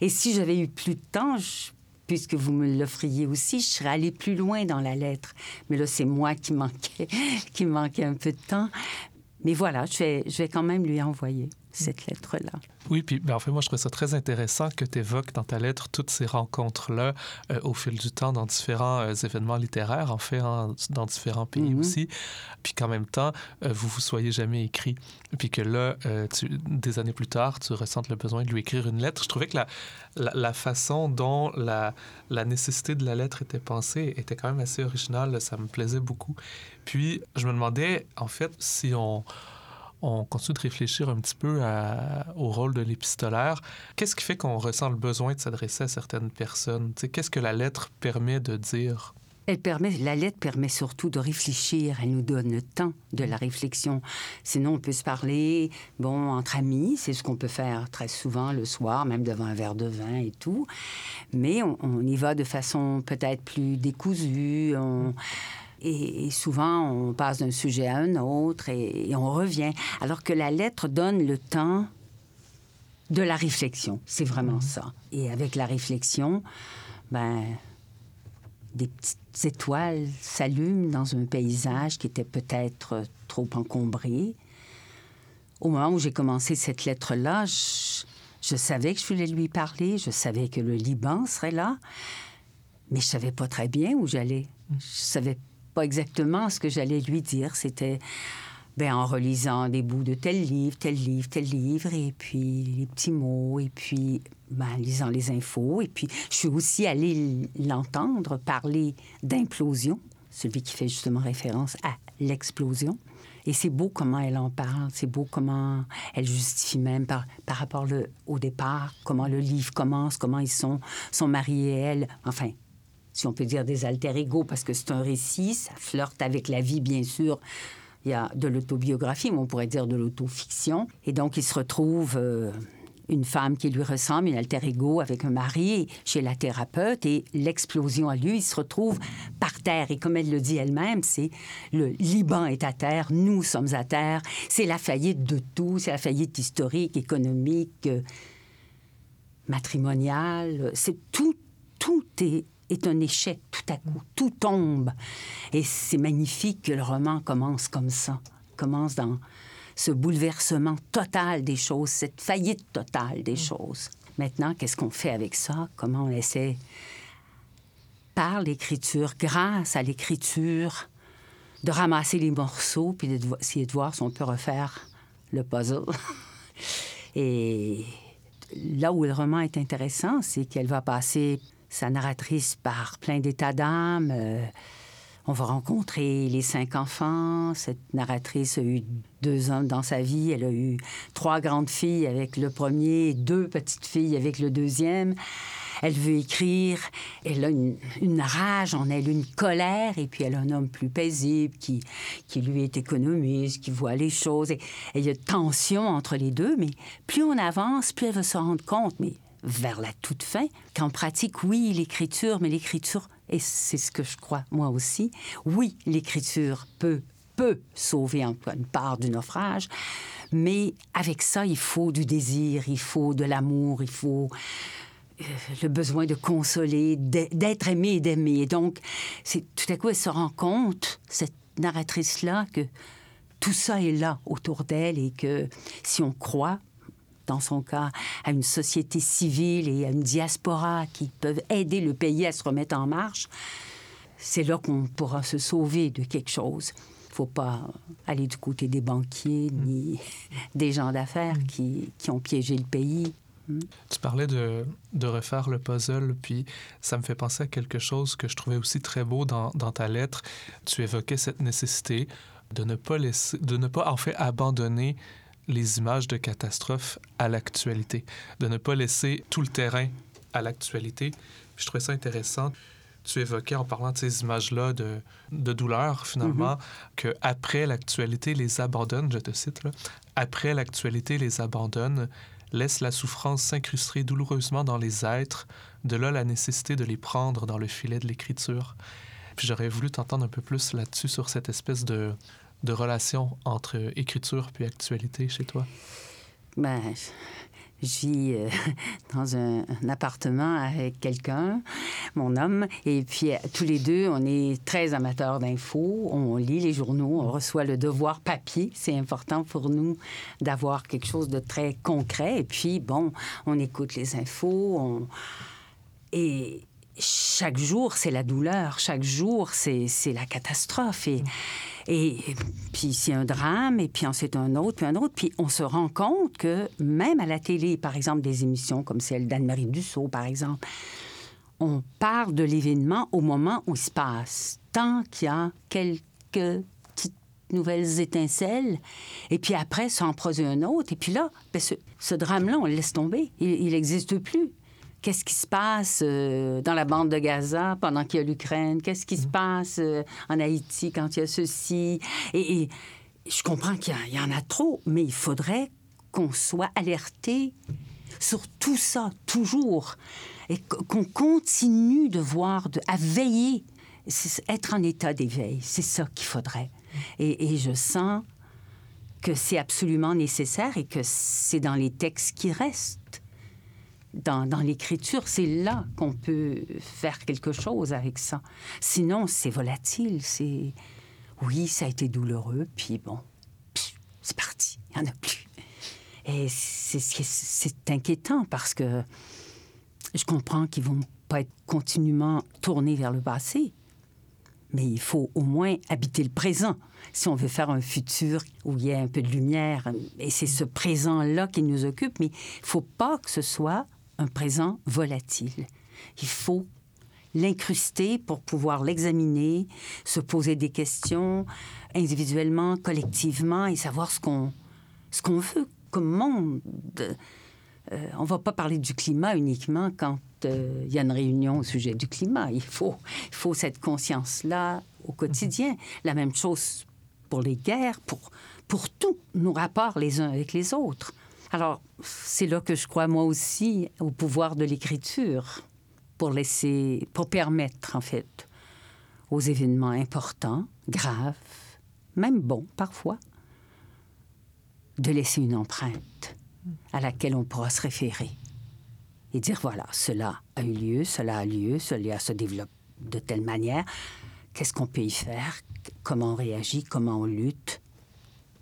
S5: et si j'avais eu plus de temps, je puisque vous me l'offriez aussi, je serais allée plus loin dans la lettre. Mais là, c'est moi qui manquais, qui manquais un peu de temps. Mais voilà, je vais, je vais quand même lui envoyer. Cette lettre-là.
S3: Oui, puis ben, en fait, moi, je trouve ça très intéressant que tu évoques dans ta lettre toutes ces rencontres-là euh, au fil du temps dans différents euh, événements littéraires, en fait, dans différents pays
S5: Mhm.
S3: aussi, puis qu'en même temps, euh, vous vous soyez jamais écrit, puis que là, euh, tu- des années plus tard, tu ressentes le besoin de lui écrire une lettre. Je trouvais que la, la, la façon dont la, la nécessité de la lettre était pensée était quand même assez originale, ça me plaisait beaucoup. Puis, je me demandais, en fait, si on on continue de réfléchir un petit peu au rôle de l'épistolaire. Qu'est-ce qui fait qu'on ressent le besoin de s'adresser à certaines personnes? Qu'est-ce que la lettre permet de dire?
S5: Elle permet, la lettre permet surtout de réfléchir. Elle nous donne le temps de la réflexion. Sinon, on peut se parler, bon, entre amis, c'est ce qu'on peut faire très souvent le soir, même devant un verre de vin et tout. Mais on, y va de façon peut-être plus décousue. Et, et souvent, on passe d'un sujet à un autre et, et on revient. Alors que la lettre donne le temps de la réflexion. C'est vraiment ça. Et avec la réflexion, ben, des petites étoiles s'allument dans un paysage qui était peut-être trop encombré. Au moment où j'ai commencé cette lettre-là, je, je savais que je voulais lui parler, je savais que le Liban serait là, mais je savais pas très bien où j'allais. Je savais exactement ce que j'allais lui dire. C'était ben, en relisant des bouts de tel livre, tel livre, tel livre, et puis les petits mots, et puis ben, en lisant les infos. Et puis, je suis aussi allée l'entendre parler d'implosion, celui qui fait justement référence à l'explosion. Et c'est beau comment elle en parle, c'est beau comment elle justifie même par, par rapport au départ, comment le livre commence, comment ils sont, son mari et elle, enfin, si on peut dire des alter ego, parce que c'est un récit, ça flirte avec la vie, bien sûr. Il y a de l'autobiographie, mais on pourrait dire de l'autofiction. Et donc, il se retrouve euh, une femme qui lui ressemble, une alter ego avec un mari chez la thérapeute, et l'explosion à lui, il se retrouve par terre. Et comme elle le dit elle-même, c'est le Liban est à terre, nous sommes à terre. C'est la faillite de tout, c'est la faillite historique, économique, euh, matrimoniale. C'est tout, tout est est un échec tout à coup. Tout tombe. Et c'est magnifique que le roman commence comme ça. Commence dans ce bouleversement total des choses, cette faillite totale des choses. Maintenant, qu'est-ce qu'on fait avec ça? Comment on essaie, par l'écriture, grâce à l'écriture, de ramasser les morceaux puis d'essayer de voir si on peut refaire le puzzle. Et là où le roman est intéressant, c'est qu'elle va passer sa narratrice par plein d'états d'âme. Euh, on va rencontrer les cinq enfants. Cette narratrice a eu deux hommes dans sa vie. Elle a eu trois grandes filles avec le premier, deux petites filles avec le deuxième. Elle veut écrire. Elle a une, rage en elle, une colère. Et puis elle a un homme plus paisible qui, qui lui est économiste, qui voit les choses. Et, et il y a tension entre les deux. Mais plus on avance, plus elle va se rendre compte. Mais vers la toute fin, qu'en pratique, oui, l'écriture, mais l'écriture, et c'est ce que je crois moi aussi, oui, l'écriture peut, peut sauver une part du naufrage, mais avec ça, il faut du désir, il faut de l'amour, il faut euh, le besoin de consoler, d'être aimé et d'aimer. Et donc, c'est tout à coup, elle se rend compte, cette narratrice-là, que tout ça est là autour d'elle et que si on croit, dans son cas, à une société civile et à une diaspora qui peuvent aider le pays à se remettre en marche, c'est là qu'on pourra se sauver de quelque chose. Il ne faut pas aller du côté des banquiers ni des gens d'affaires qui, qui, ont piégé le pays.
S3: Tu parlais de, de, refaire le puzzle, puis ça me fait penser à quelque chose que je trouvais aussi très beau dans, dans ta lettre. Tu évoquais cette nécessité de ne pas laisser, de ne pas en fait abandonner les images de catastrophes à l'actualité, de ne pas laisser tout le terrain à l'actualité. Je trouvais ça intéressant. Tu évoquais en parlant de ces images-là de, de douleur, finalement, mm -hmm. que après l'actualité les abandonne, je te cite, là, après l'actualité les abandonne, laisse la souffrance s'incruster douloureusement dans les êtres, de là la nécessité de les prendre dans le filet de l'écriture. Puis j'aurais voulu t'entendre un peu plus là-dessus, sur cette espèce de, de relation entre écriture puis actualité chez toi?
S5: Ben, Je vis euh, dans un, un appartement avec quelqu'un, mon homme, et puis euh, tous les deux, on est très amateurs d'infos. On lit les journaux, on reçoit le devoir papier. C'est important pour nous d'avoir quelque chose de très concret. Et puis, bon, on écoute les infos. On... Et chaque jour, c'est la douleur. Chaque jour, c'est la catastrophe. Et, et puis c'est un drame, et puis ensuite un autre, puis un autre. Puis on se rend compte que même à la télé, par exemple, des émissions comme celle d'Anne-Marie Dussault, par exemple, on parle de l'événement au moment où il se passe. Tant qu'il y a quelques petites nouvelles étincelles, et puis après, ça en produit un autre. Et puis là, ben, ce, ce drame-là, on le laisse tomber. Il n'existe plus. Qu'est-ce qui se passe euh, dans la bande de Gaza pendant qu'il y a l'Ukraine? Qu'est-ce qui se passe euh, en Haïti quand il y a ceci? Et, et je comprends qu'il y en a trop, mais il faudrait qu'on soit alerté sur tout ça, toujours. Et qu- qu'on continue de voir, de, à veiller, être en état d'éveil. C'est ça qu'il faudrait. Et, et je sens que c'est absolument nécessaire et que c'est dans les textes qui restent dans, l'écriture, c'est là qu'on peut faire quelque chose avec ça. Sinon, c'est volatile. C'est oui, ça a été douloureux, puis bon, c'est parti, il n'y en a plus. Et c'est inquiétant parce que je comprends qu'ils vont pas être continuellement tournés vers le passé. Mais il faut au moins habiter le présent si on veut faire un futur où il y a un peu de lumière. Et c'est ce présent-là qui nous occupe. Mais il faut pas que ce soit un présent volatile. Il faut l'incruster pour pouvoir l'examiner, se poser des questions individuellement, collectivement et savoir ce qu'on ce qu'on veut comme monde. Euh, on va pas parler du climat uniquement quand euh, il y a une réunion au sujet du climat. Il faut, il faut cette conscience-là au quotidien. La même chose pour les guerres, pour, pour tous nos rapports les uns avec les autres. Alors, c'est là que je crois, moi aussi, au pouvoir de l'écriture, pour laisser, pour permettre, en fait, aux événements importants, graves, même bons parfois, de laisser une empreinte à laquelle on pourra se référer et dire voilà, cela a eu lieu, cela a lieu, cela se développe de telle manière. Qu'est-ce qu'on peut y faire? Comment on réagit? Comment on lutte?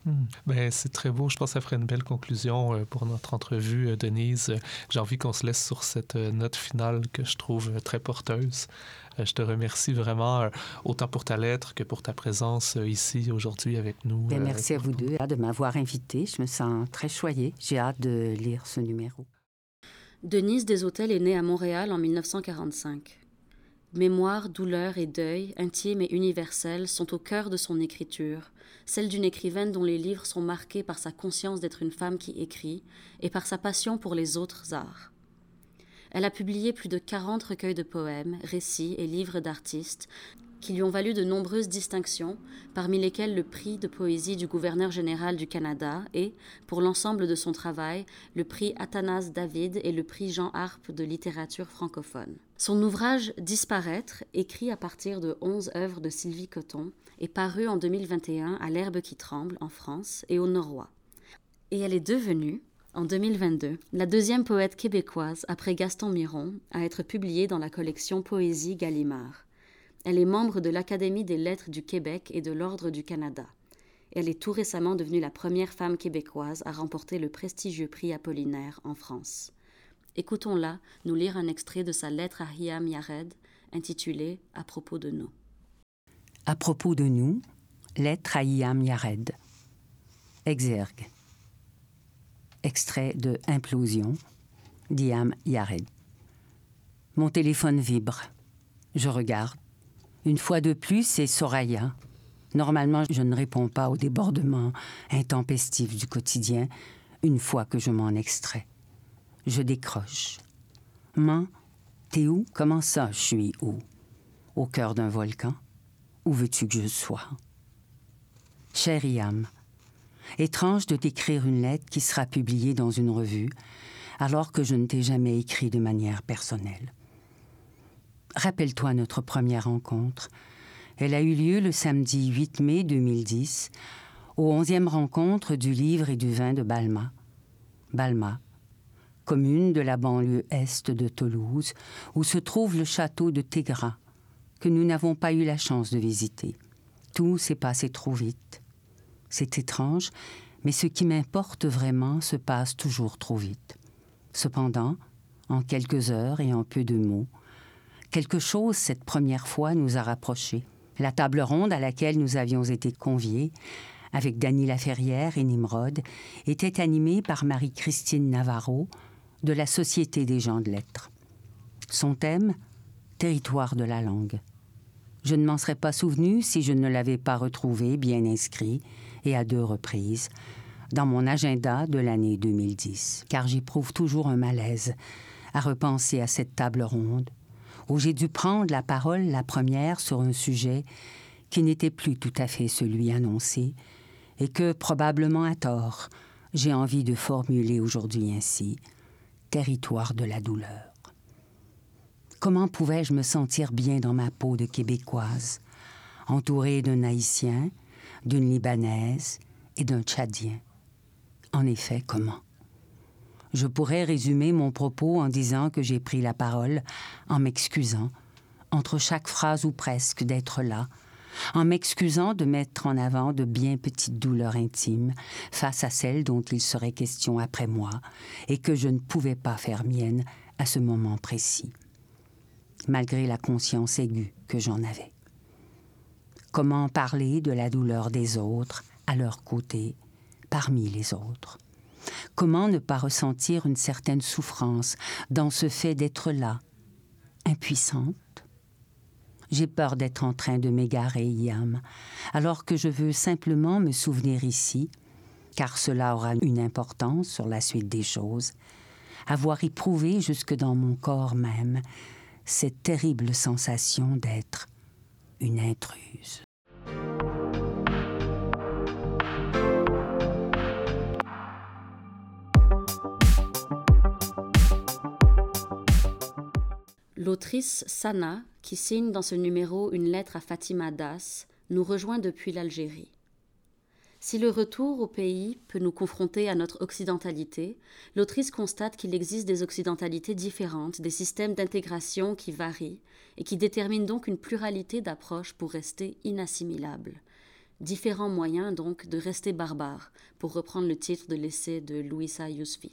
S3: Hmm. Ben, c'est très beau. Je pense que ça ferait une belle conclusion euh, pour notre entrevue, euh, Denise. J'ai envie qu'on se laisse sur cette euh, note finale que je trouve très porteuse. Je te remercie vraiment autant pour ta lettre que pour ta présence ici aujourd'hui avec nous.
S5: Ben,
S3: euh,
S5: merci à vous deux de m'avoir invité. Je me sens très choyée. J'ai hâte de lire ce numéro.
S2: Denise Deshôtels est née à Montréal en 1945. Mémoire, douleur et deuil, intime et universel, sont au cœur de son écriture, celle d'une écrivaine dont les livres sont marqués par sa conscience d'être une femme qui écrit et par sa passion pour les autres arts. Elle a publié plus de 40 recueils de poèmes, récits et livres d'artistes qui lui ont valu de nombreuses distinctions, parmi lesquelles le prix de poésie du gouverneur général du Canada et, pour l'ensemble de son travail, le prix Athanas David et le prix Jean Harpe de littérature francophone. Son ouvrage Disparaître, écrit à partir de onze œuvres de Sylvie Coton, est paru en 2021 à L'Herbe qui tremble en France et au Norrois. Et elle est devenue, en 2022, la deuxième poète québécoise après Gaston Miron à être publiée dans la collection Poésie Gallimard. Elle est membre de l'Académie des lettres du Québec et de l'Ordre du Canada. Elle est tout récemment devenue la première femme québécoise à remporter le prestigieux prix Apollinaire en France. Écoutons-la nous lire un extrait de sa lettre à Hiam Yared, intitulée À propos de nous.
S5: À propos de nous, lettre à Iam Yared. Exergue. Extrait de Implosion d'Iam Yared. Mon téléphone vibre. Je regarde. Une fois de plus, c'est Soraya. Normalement, je ne réponds pas aux débordements intempestifs du quotidien une fois que je m'en extrais. Je décroche. Man, t'es où? Comment ça, je suis où? Au cœur d'un volcan? Où veux-tu que je sois? Cher Iam, étrange de t'écrire une lettre qui sera publiée dans une revue, alors que je ne t'ai jamais écrit de manière personnelle. Rappelle-toi notre première rencontre. Elle a eu lieu le samedi 8 mai 2010, aux onzième rencontre du livre et du vin de Balma. Balma, commune de la banlieue est de Toulouse, où se trouve le château de Tégra, que nous n'avons pas eu la chance de visiter. Tout s'est passé trop vite. C'est étrange, mais ce qui m'importe vraiment se passe toujours trop vite. Cependant, en quelques heures et en peu de mots, quelque chose cette première fois nous a rapprochés. La table ronde à laquelle nous avions été conviés, avec Dany Laferrière et Nimrod, était animée par Marie-Christine Navarro de la Société des gens de lettres. Son thème Territoire de la langue. Je ne m'en serais pas souvenu si je ne l'avais pas retrouvé bien inscrit, et à deux reprises, dans mon agenda de l'année 2010, car j'éprouve toujours un malaise à repenser à cette table ronde, où j'ai dû prendre la parole la première sur un sujet qui n'était plus tout à fait celui annoncé, et que, probablement à tort, j'ai envie de formuler aujourd'hui ainsi. Territoire de la douleur. Comment pouvais-je me sentir bien dans ma peau de québécoise, entourée d'un haïtien, d'une libanaise et d'un tchadien? En effet, comment? Je pourrais résumer mon propos en disant que j'ai pris la parole en m'excusant, entre chaque phrase ou presque, d'être là, en m'excusant de mettre en avant de bien petites douleurs intimes face à celles dont il serait question après moi et que je ne pouvais pas faire mienne à ce moment précis, malgré la conscience aiguë que j'en avais. Comment parler de la douleur des autres à leur côté, parmi les autres? Comment ne pas ressentir une certaine souffrance dans ce fait d'être là, impuissante? J'ai peur d'être en train de m'égarer, Yam, alors que je veux simplement me souvenir ici, car cela aura une importance sur la suite des choses, avoir éprouvé jusque dans mon corps même cette terrible sensation d'être une intruse.
S2: L'autrice Sana, qui signe dans ce numéro une lettre à Fatima Das, nous rejoint depuis l'Algérie. Si le retour au pays peut nous confronter à notre occidentalité, l'autrice constate qu'il existe des occidentalités différentes, des systèmes d'intégration qui varient et qui déterminent donc une pluralité d'approches pour rester inassimilables. Différents moyens donc de rester barbare, pour reprendre le titre de l'essai de Louisa Yousfi.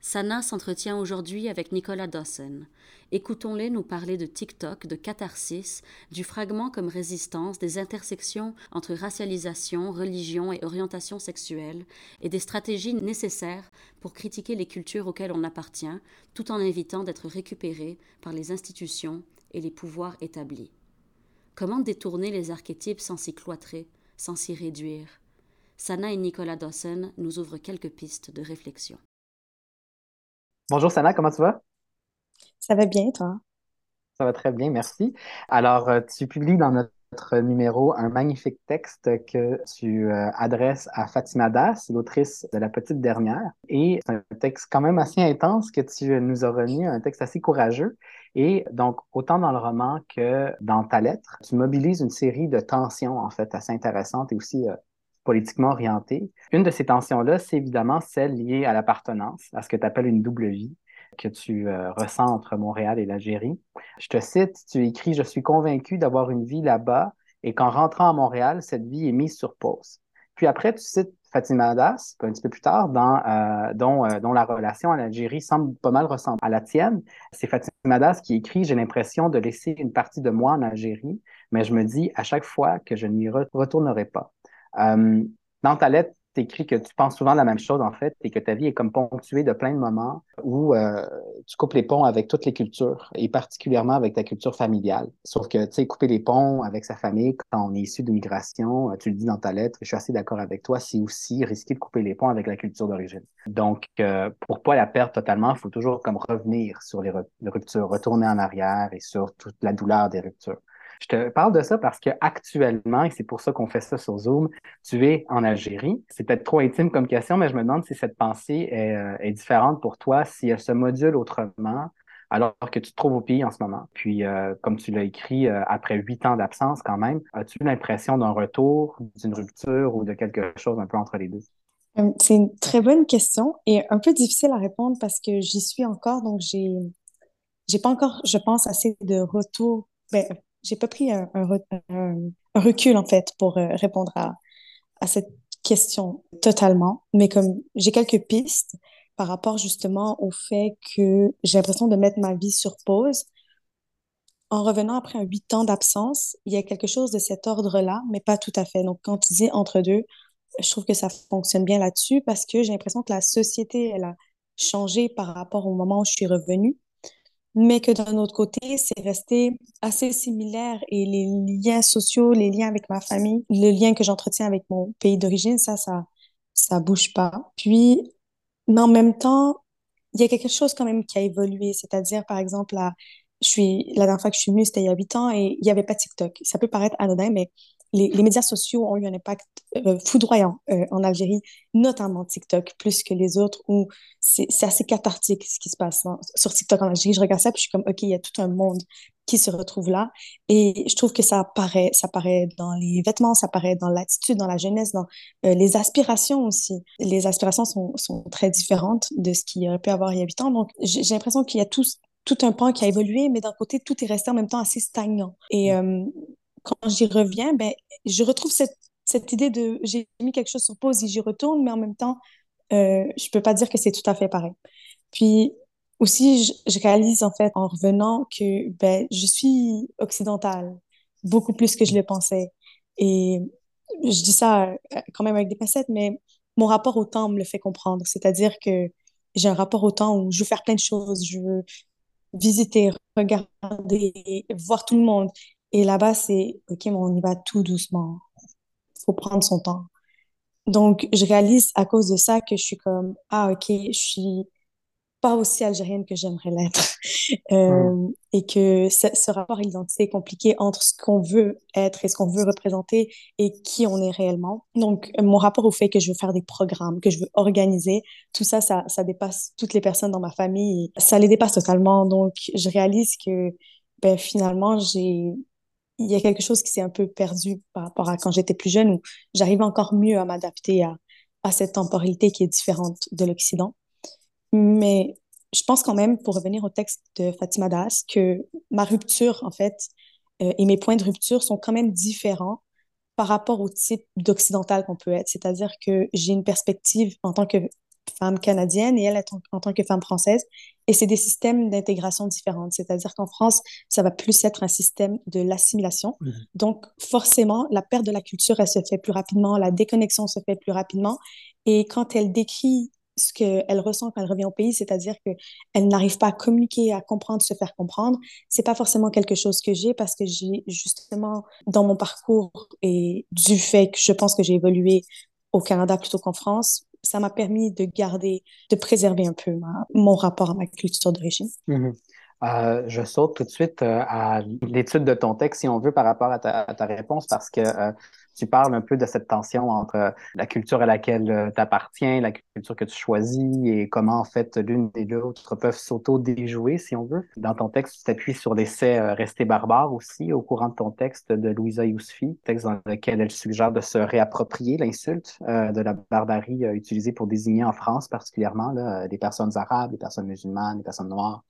S2: Sana s'entretient aujourd'hui avec Nicolas Dawson. Écoutons-les nous parler de TikTok, de catharsis, du fragment comme résistance, des intersections entre racialisation, religion et orientation sexuelle, et des stratégies nécessaires pour critiquer les cultures auxquelles on appartient, tout en évitant d'être récupéré par les institutions et les pouvoirs établis. Comment détourner les archétypes sans s'y cloîtrer, sans s'y réduire? Sana et Nicolas Dawson nous ouvrent quelques pistes de réflexion.
S4: Bonjour Sana, comment tu vas?
S6: Ça va bien, toi?
S4: Ça va très bien, merci. Alors, euh, tu publies dans notre numéro un magnifique texte que tu euh, adresses à Fatima Das, l'autrice de La Petite Dernière. Et c'est un texte quand même assez intense que tu nous as remis, un texte assez courageux. Et donc, autant dans le roman que dans ta lettre, tu mobilises une série de tensions, en fait, assez intéressantes et aussi euh, politiquement orienté. Une de ces tensions-là, c'est évidemment celle liée à l'appartenance, à ce que tu appelles une double vie que tu euh, ressens entre Montréal et l'Algérie. Je te cite, tu écris, Je suis convaincu d'avoir une vie là-bas et qu'en rentrant à Montréal, cette vie est mise sur pause. Puis après, tu cites Fatima Das, un petit peu plus tard, dans, euh, dont, euh, dont, la relation à l'Algérie semble pas mal ressembler à la tienne. C'est Fatima Das qui écrit J'ai l'impression de laisser une partie de moi en Algérie, mais je me dis à chaque fois que je n'y retournerai pas. Euh, dans ta lettre, tu écris que tu penses souvent la même chose, en fait, et que ta vie est comme ponctuée de plein de moments où euh, tu coupes les ponts avec toutes les cultures, et particulièrement avec ta culture familiale. Sauf que, tu sais, couper les ponts avec sa famille quand on est issu de migration, euh, tu le dis dans ta lettre, et je suis assez d'accord avec toi, c'est aussi risquer de couper les ponts avec la culture d'origine. Donc, euh, pour pas la perdre totalement, il faut toujours comme revenir sur les ruptures, retourner en arrière et sur toute la douleur des ruptures. Je te parle de ça parce que actuellement, et c'est pour ça qu'on fait ça sur Zoom, tu es en Algérie. C'est peut-être trop intime comme question, mais je me demande si cette pensée est, euh, différente pour toi, si elle se module autrement alors que tu te trouves au pays en ce moment. Puis, euh, comme tu l'as écrit, euh, après huit ans d'absence quand même, as-tu l'impression d'un retour, d'une rupture ou de quelque chose un peu entre les deux?
S6: C'est une très bonne question et un peu difficile à répondre parce que j'y suis encore, donc j'ai j'ai pas encore, je pense, assez de retour. Ben, j'ai pas pris un, un re- un- un recul en fait pour euh, répondre à, à cette question totalement, mais comme j'ai quelques pistes par rapport justement au fait que j'ai l'impression de mettre ma vie sur pause. En revenant après un huit ans d'absence, il y a quelque chose de cet ordre-là, mais pas tout à fait. Donc, quand tu dis entre deux, je trouve que ça fonctionne bien là-dessus parce que j'ai l'impression que la société, elle a changé par rapport au moment où je suis revenue, mais que d'un autre côté, c'est resté assez similaire et les liens sociaux, les liens avec ma famille, le lien que j'entretiens avec mon pays d'origine, ça, ça, ça bouge pas. Puis, mais en même temps, il y a quelque chose quand même qui a évolué. C'est-à-dire, par exemple, la, je suis, la dernière fois que je suis venue, c'était il y a huit ans et il n'y avait pas TikTok. Ça peut paraître anodin, mais les, les médias sociaux ont eu un impact euh, foudroyant euh, en Algérie, notamment TikTok, plus que les autres, où c'est c'est assez cathartique ce qui se passe hein. sur TikTok en Algérie. Je regarde ça, puis je suis comme, OK, il y a tout un monde qui se retrouve là. Et je trouve que ça apparaît, ça apparaît dans les vêtements, ça apparaît dans l'attitude, dans la jeunesse, dans euh, les aspirations aussi. Les aspirations sont, sont très différentes de ce qu'il y aurait pu avoir il y a huit ans. Donc, j'ai j'ai l'impression qu'il y a tout, tout un pan qui a évolué, mais d'un côté, tout est resté en même temps assez stagnant. Et euh, quand j'y reviens, ben, je retrouve cette, cette idée de j'ai mis quelque chose sur pause et j'y retourne, mais en même temps, euh, je peux pas dire que c'est tout à fait pareil. Puis aussi, je, je réalise en fait en revenant que ben, je suis occidentale, beaucoup plus que je le pensais. Et je dis ça euh, quand même avec des pincettes, mais mon rapport au temps me le fait comprendre. C'est-à-dire que j'ai un rapport au temps où je veux faire plein de choses, je veux visiter, regarder, voir tout le monde. Et là-bas, c'est, OK, mais on y va tout doucement. Faut prendre son temps. Donc, je réalise à cause de ça que je suis comme, ah, OK, je suis pas aussi algérienne que j'aimerais l'être. Euh, et que ce, ce rapport à l'identité est compliqué entre ce qu'on veut être et ce qu'on veut représenter et qui on est réellement. Donc, mon rapport au fait que je veux faire des programmes, que je veux organiser, tout ça, ça, ça dépasse toutes les personnes dans ma famille. Ça les dépasse totalement. Donc, je réalise que ben, finalement, j'ai, il y a quelque chose qui s'est un peu perdu par rapport à quand j'étais plus jeune, où j'arrive encore mieux à m'adapter à, à cette temporalité qui est différente de l'Occident. Mais je pense quand même, pour revenir au texte de Fatima Das, que ma rupture, en fait, euh, et mes points de rupture sont quand même différents par rapport au type d'occidental qu'on peut être. C'est-à-dire que j'ai une perspective en tant que femme canadienne et elle en, en tant que femme française. Et c'est des systèmes d'intégration différents. C'est-à-dire qu'en France, ça va plus être un système de l'assimilation.
S4: Mhm.
S6: Donc, forcément, la perte de la culture, elle se fait plus rapidement, la déconnexion se fait plus rapidement. Et quand elle décrit ce qu'elle ressent quand elle revient au pays, c'est-à-dire qu'elle n'arrive pas à communiquer, à comprendre, se faire comprendre, c'est pas forcément quelque chose que j'ai parce que j'ai justement, dans mon parcours et du fait que je pense que j'ai évolué au Canada plutôt qu'en France, ça m'a permis de garder, de préserver un peu mon rapport à ma culture d'origine.
S4: Mhm. Euh, je saute tout de suite euh, à l'étude de ton texte, si on veut, par rapport à ta, à ta réponse, parce que euh, tu parles un peu de cette tension entre euh, la culture à laquelle tu appartiens, la culture que tu choisis, et comment, en fait, l'une et l'autre peuvent s'auto-déjouer, si on veut. Dans ton texte, tu t'appuies sur l'essai euh, Rester barbare aussi, au courant de ton texte de Louisa Yousfi, texte dans lequel elle suggère de se réapproprier l'insulte euh, de la barbarie euh, utilisée pour désigner en France, particulièrement, là, des personnes arabes, des personnes musulmanes, des personnes noires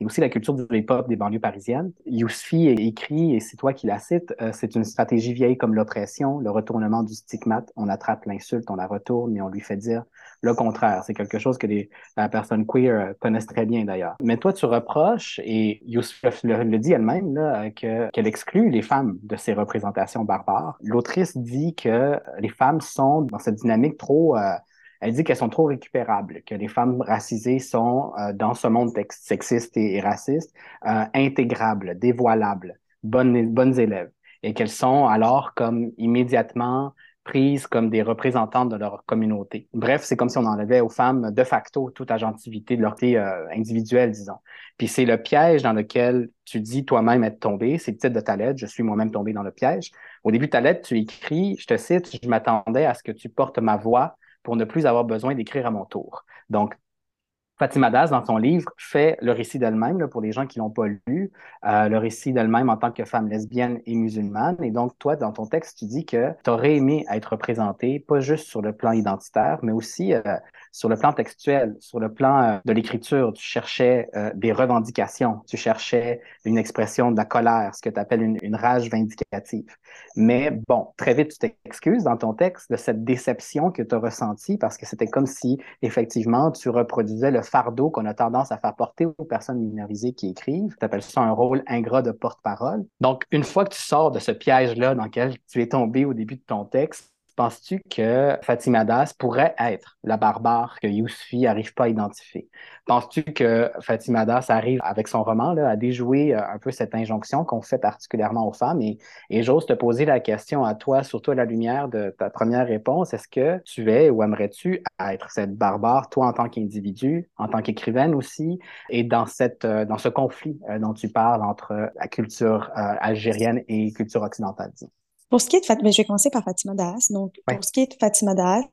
S4: et aussi la culture du hip-hop des banlieues parisiennes. Yousfi écrit, et c'est toi qui la cites, euh, c'est une stratégie vieille comme l'oppression, le retournement du stigmate. On attrape l'insulte, on la retourne, mais on lui fait dire le contraire. C'est quelque chose que les euh, personnes queer connaissent très bien d'ailleurs. Mais toi, tu reproches, et Yousfi le, dit elle-même, qu'elle exclut les femmes de ces représentations barbares. L'autrice dit que les femmes sont dans cette dynamique trop... euh, elle dit qu'elles sont trop récupérables, que les femmes racisées sont, euh, dans ce monde sexiste et, et raciste, euh, intégrables, dévoilables, bonnes élèves, et qu'elles sont alors comme immédiatement prises comme des représentantes de leur communauté. Bref, c'est comme si on enlevait aux femmes de facto toute agentivité de leur côté euh, individuelle, disons. Puis c'est le piège dans lequel tu dis toi-même être tombé, c'est le titre de ta lettre, je suis moi-même tombé dans le piège. Au début de ta lettre, tu écris, je te cite, je m'attendais à ce que tu portes ma voix pour ne plus avoir besoin d'écrire à mon tour. Donc, Fatima Das, dans son livre, fait le récit d'elle-même, pour les gens qui l'ont pas lu, euh, le récit d'elle-même en tant que femme lesbienne et musulmane. Et donc, toi, dans ton texte, tu dis que tu aurais aimé être représentée, pas juste sur le plan identitaire, mais aussi euh, sur le plan textuel, sur le plan euh, de l'écriture. Tu cherchais des revendications, tu cherchais une expression de la colère, ce que tu appelles une, une, rage vindicative. Mais bon, très vite, tu t'excuses dans ton texte de cette déception que tu as ressentie parce que c'était comme si, effectivement, tu reproduisais le fardeau qu'on a tendance à faire porter aux personnes minorisées qui écrivent. Tu appelles ça un rôle ingrat de porte-parole. Donc, une fois que tu sors de ce piège-là dans lequel tu es tombé au début de ton texte, penses-tu que Fatima Das pourrait être la barbare que Yousfi n'arrive pas à identifier? Penses-tu que Fatima Das arrive avec son roman à déjouer euh, un peu cette injonction qu'on fait particulièrement aux femmes? Et, et j'ose te poser la question à toi, surtout à la lumière de ta première réponse. Est-ce que tu es ou aimerais-tu être cette barbare, toi en tant qu'individu, en tant qu'écrivaine aussi, et dans, cette, euh, dans ce conflit euh, dont tu parles entre la culture algérienne et culture occidentale?
S6: Pour ce qui est de Fatima, je vais commencer par Fatima Das. Donc, pour ce qui est de Fatima Das,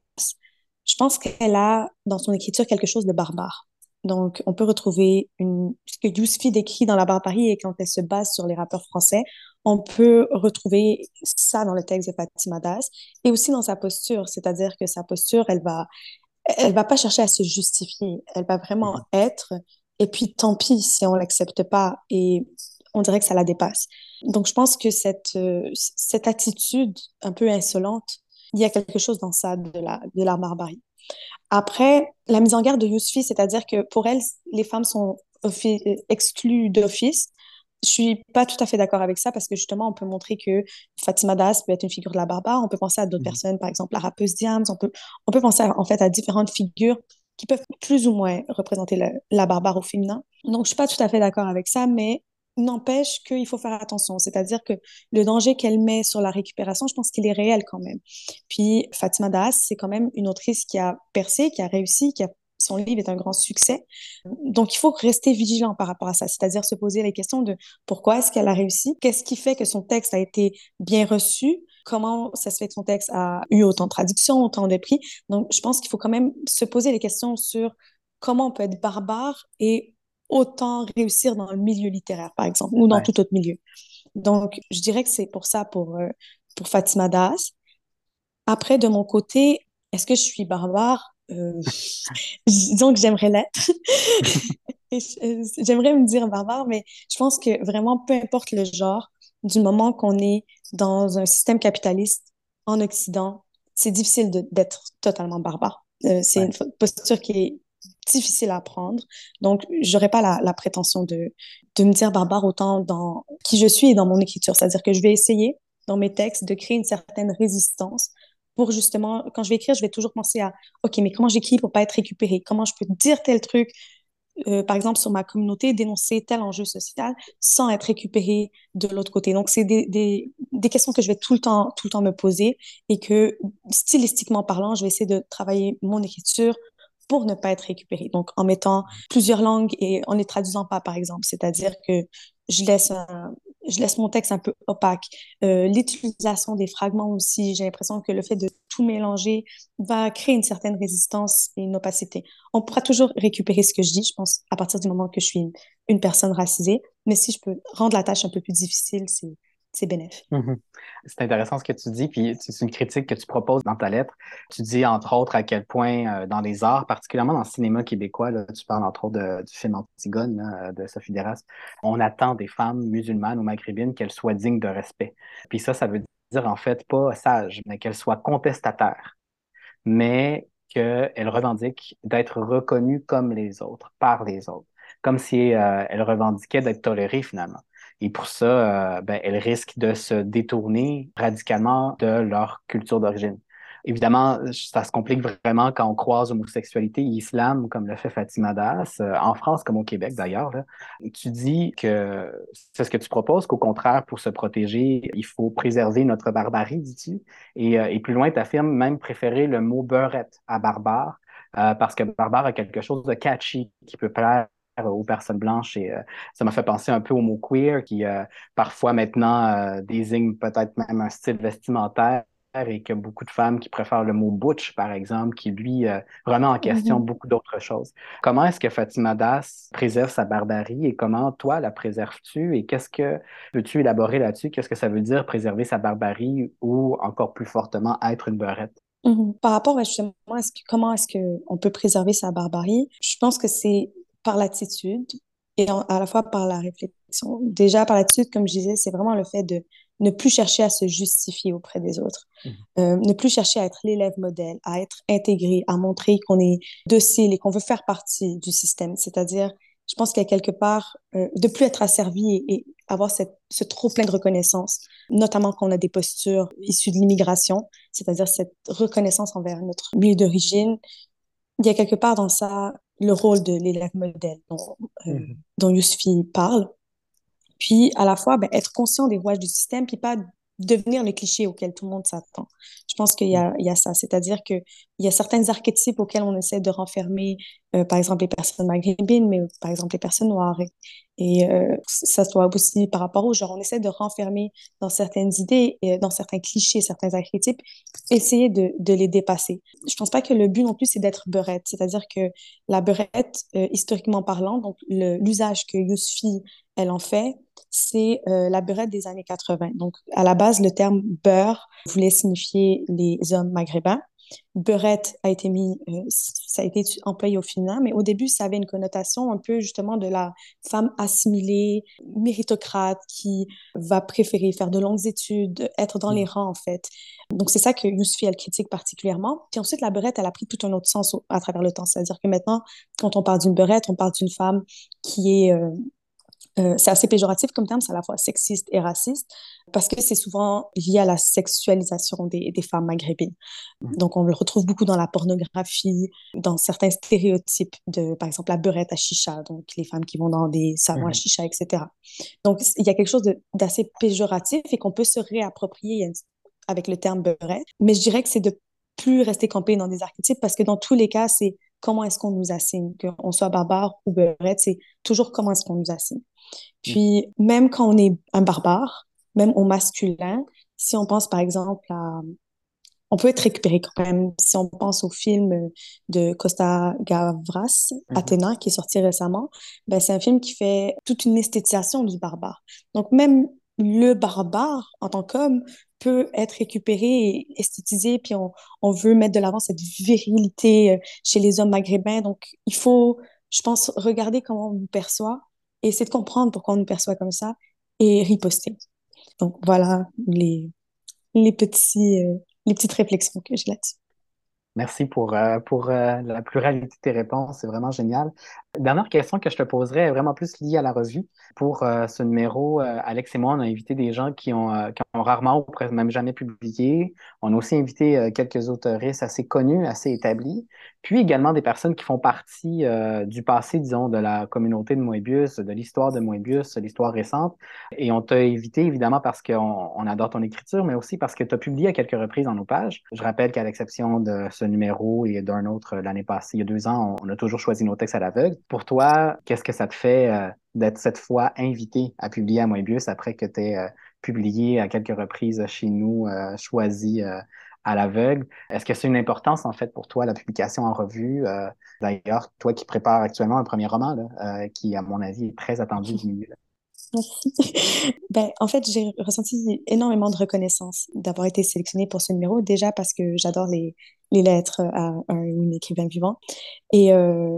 S6: je pense qu'elle a dans son écriture quelque chose de barbare. Donc, on peut retrouver une, ce que Yousfi décrit dans la barbarie et quand elle se base sur les rappeurs français, on peut retrouver ça dans le texte de Fatima Das et aussi dans sa posture, c'est-à-dire que sa posture, elle va, elle va pas chercher à se justifier, elle va vraiment mm-hmm. être et puis tant pis si on l'accepte pas et on dirait que ça la dépasse. Donc, je pense que cette, euh, cette attitude un peu insolente, il y a quelque chose dans ça de la, de la barbarie. Après, la mise en garde de Yousfi, c'est-à-dire que pour elle, les femmes sont exclues d'office. Je suis pas tout à fait d'accord avec ça parce que justement, on peut montrer que Fatima Das peut être une figure de la barbare. On peut penser à d'autres mmh. personnes, par exemple la rappeuse Diams. On peut, on peut penser en fait à différentes figures qui peuvent plus ou moins représenter la, la barbare au féminin. Donc, je suis pas tout à fait d'accord avec ça, mais n'empêche qu'il faut faire attention. C'est-à-dire que le danger qu'elle met sur la récupération, je pense qu'il est réel quand même. Puis Fatima Das, c'est quand même une autrice qui a percé, qui a réussi, qui a son livre est un grand succès. Donc, il faut rester vigilant par rapport à ça, c'est-à-dire se poser les questions de pourquoi est-ce qu'elle a réussi, qu'est-ce qui fait que son texte a été bien reçu, comment ça se fait que son texte a eu autant de traductions, autant de prix. Donc, je pense qu'il faut quand même se poser les questions sur comment on peut être barbare et autant réussir dans le milieu littéraire, par exemple, ou dans tout autre milieu. Donc, je dirais que c'est pour ça, pour, euh, pour Fatima Das. Après, de mon côté, est-ce que je suis barbare? Euh, disons que j'aimerais l'être. j'aimerais me dire barbare, mais je pense que vraiment, peu importe le genre, du moment qu'on est dans un système capitaliste en Occident, c'est difficile d'être totalement barbare. Euh, c'est une posture qui est difficile à apprendre. Donc, j'aurais pas la, prétention de, de me dire barbare autant dans qui je suis et dans mon écriture. C'est-à-dire que je vais essayer, dans mes textes, de créer une certaine résistance pour justement, quand je vais écrire, je vais toujours penser à, OK, mais comment j'écris pour pas être récupéré? Comment je peux dire tel truc, euh, par exemple, sur ma communauté, dénoncer tel enjeu social sans être récupéré de l'autre côté? Donc, c'est des, des, des, questions que je vais tout le temps, tout le temps me poser et que, stylistiquement parlant, je vais essayer de travailler mon écriture pour ne pas être récupéré. Donc, en mettant plusieurs langues et en les traduisant pas, par exemple. C'est-à-dire que je laisse, je laisse mon texte un peu opaque. Euh, L'utilisation des fragments aussi, j'ai l'impression que le fait de tout mélanger va créer une certaine résistance et une opacité. On pourra toujours récupérer ce que je dis, je pense, à partir du moment que je suis une, une personne racisée. Mais si je peux rendre la tâche un peu plus difficile, c'est c'est bénéfique.
S4: Mm-hmm. C'est intéressant ce que tu dis, puis c'est une critique que tu proposes dans ta lettre. Tu dis entre autres à quel point euh, dans les arts, particulièrement dans le cinéma québécois, tu parles entre autres du film Antigone de Sophie Deras, on attend des femmes musulmanes ou maghrébines qu'elles soient dignes de respect. Puis ça, ça veut dire en fait pas sages, mais qu'elles soient contestataires, mais qu'elles revendiquent d'être reconnues comme les autres, par les autres, comme si euh, elles revendiquaient d'être tolérées finalement. Et pour ça, euh, ben, elles risquent de se détourner radicalement de leur culture d'origine. Évidemment, ça se complique vraiment quand on croise homosexualité et islam, comme le fait Fatima Das, euh, en France comme au Québec d'ailleurs. Tu dis que c'est ce que tu proposes, qu'au contraire, pour se protéger, il faut préserver notre barbarie, dis-tu? Et, euh, et, plus loin, tu affirmes même préférer le mot beurette à barbare, parce que barbare a quelque chose de catchy qui peut plaire aux personnes blanches et euh, ça m'a fait penser un peu au mot queer qui euh, parfois maintenant euh, désigne peut-être même un style vestimentaire et que beaucoup de femmes qui préfèrent le mot butch, par exemple, qui lui euh, remet en question
S6: Mhm.
S4: beaucoup d'autres choses. Comment est-ce que Fatima Das préserve sa barbarie et comment toi la préserves-tu et qu'est-ce que peux-tu élaborer là-dessus? Qu'est-ce que ça veut dire préserver sa barbarie ou encore plus fortement être une beurette?
S6: Mhm. Par rapport à justement, est-ce que, comment est-ce qu'on peut préserver sa barbarie, je pense que c'est par l'attitude et en- à la fois par la réflexion. Déjà, par l'attitude, comme je disais, c'est vraiment le fait de ne plus chercher à se justifier auprès des autres,
S4: Mhm.
S6: Euh, ne plus chercher à être l'élève modèle, à être intégré, à montrer qu'on est docile et qu'on veut faire partie du système. C'est-à-dire, je pense qu'il y a quelque part euh, de plus être asservi et, et avoir cette, ce trop plein de reconnaissance, notamment quand on a des postures issues de l'immigration, c'est-à-dire cette reconnaissance envers notre milieu d'origine. Il y a quelque part dans ça le rôle de l'élève modèle dont, euh,
S4: Mhm.
S6: dont Yousfi parle. Puis, à la fois, ben, être conscient des rouages du système, puis pas devenir le cliché auquel tout le monde s'attend. Je pense qu'il y y a ça. C'est-à-dire qu'il y a certains archétypes auxquels on essaie de renfermer, euh, par exemple, les personnes maghrébines, mais par exemple, les personnes noires. Et, euh, ça soit aussi par rapport au genre. On essaie de renfermer dans certaines idées, et dans certains clichés, certains archétypes, essayer de, de les dépasser. Je pense pas que le but non plus, c'est d'être beurette. C'est-à-dire que la beurette, euh, historiquement parlant, donc l'usage que Yousfi, elle en fait, c'est euh, la beurette des années 80. Donc, à la base, le terme beurre voulait signifier les hommes maghrébins. Beurette a été mis, euh, ça a été employé au féminin, mais au début, ça avait une connotation un peu justement de la femme assimilée, méritocrate, qui va préférer faire de longues études, être dans les rangs, en fait. Donc, c'est ça que Yousfi, elle critique particulièrement. Puis ensuite, la beurette, elle a pris tout un autre sens au- à travers le temps. C'est-à-dire que maintenant, quand on parle d'une beurette, on parle d'une femme qui est euh, euh, c'est assez péjoratif comme terme, c'est à la fois sexiste et raciste, parce que c'est souvent lié à la sexualisation des, des femmes maghrébines. Donc, on le retrouve beaucoup dans la pornographie, dans certains stéréotypes de, par exemple, la beurette à chicha, donc les femmes qui vont dans des salons à
S4: Mhm.
S6: chicha, etc. Donc, il y a quelque chose d'assez péjoratif et qu'on peut se réapproprier avec le terme beurette. Mais je dirais que c'est de plus rester campé dans des archétypes parce que dans tous les cas, c'est comment est-ce qu'on nous assigne, qu'on soit barbare ou beurette, c'est toujours comment est-ce qu'on nous assigne. Puis, même quand on est un barbare, même au masculin, si on pense par exemple à... On peut être récupéré quand même si on pense au film de Costa Gavras,
S4: Mhm.
S6: Athéna, qui est sorti récemment. Ben, c'est un film qui fait toute une esthétisation du barbare. Donc, même le barbare, en tant qu'homme, peut être récupéré et esthétisé, puis on, on veut mettre de l'avant cette virilité euh, chez les hommes maghrébins. Donc, il faut, je pense, regarder comment on nous perçoit essayer de comprendre pourquoi on nous perçoit comme ça et riposter. Donc, voilà les, les, petits, euh, les petites réflexions que j'ai là-dessus.
S4: Merci pour, euh, pour la pluralité de tes réponses, c'est vraiment génial. Dernière question que je te poserai est vraiment plus liée à la revue. Pour euh, ce numéro, euh, Alex et moi, on a invité des gens qui ont, euh, qui ont rarement ou presque même jamais publié. On a aussi invité quelques autoristes assez connus, assez établis, puis également des personnes qui font partie du passé, disons, de la communauté de Moebius, de l'histoire de Moebius, l'histoire récente. Et on t'a invité évidemment parce qu'on on adore ton écriture, mais aussi parce que tu publié à quelques reprises dans nos pages. Je rappelle qu'à l'exception de ce numéro et d'un autre l'année passée, il y a deux ans, on a toujours choisi nos textes à l'aveugle. Pour toi, qu'est-ce que ça te fait euh, d'être cette fois invité à publier à Moebius après que tu euh, publié à quelques reprises chez nous, euh, choisi euh, à l'aveugle? Est-ce que c'est une importance en fait pour toi, la publication en revue? Euh, D'ailleurs, toi qui prépares actuellement un premier roman, là, qui, à mon avis, est très attendu du milieu.
S6: Merci. Ben, en fait, j'ai ressenti énormément de reconnaissance d'avoir été sélectionnée pour ce numéro, déjà parce que j'adore les, les lettres à un, un écrivain vivant. Et euh,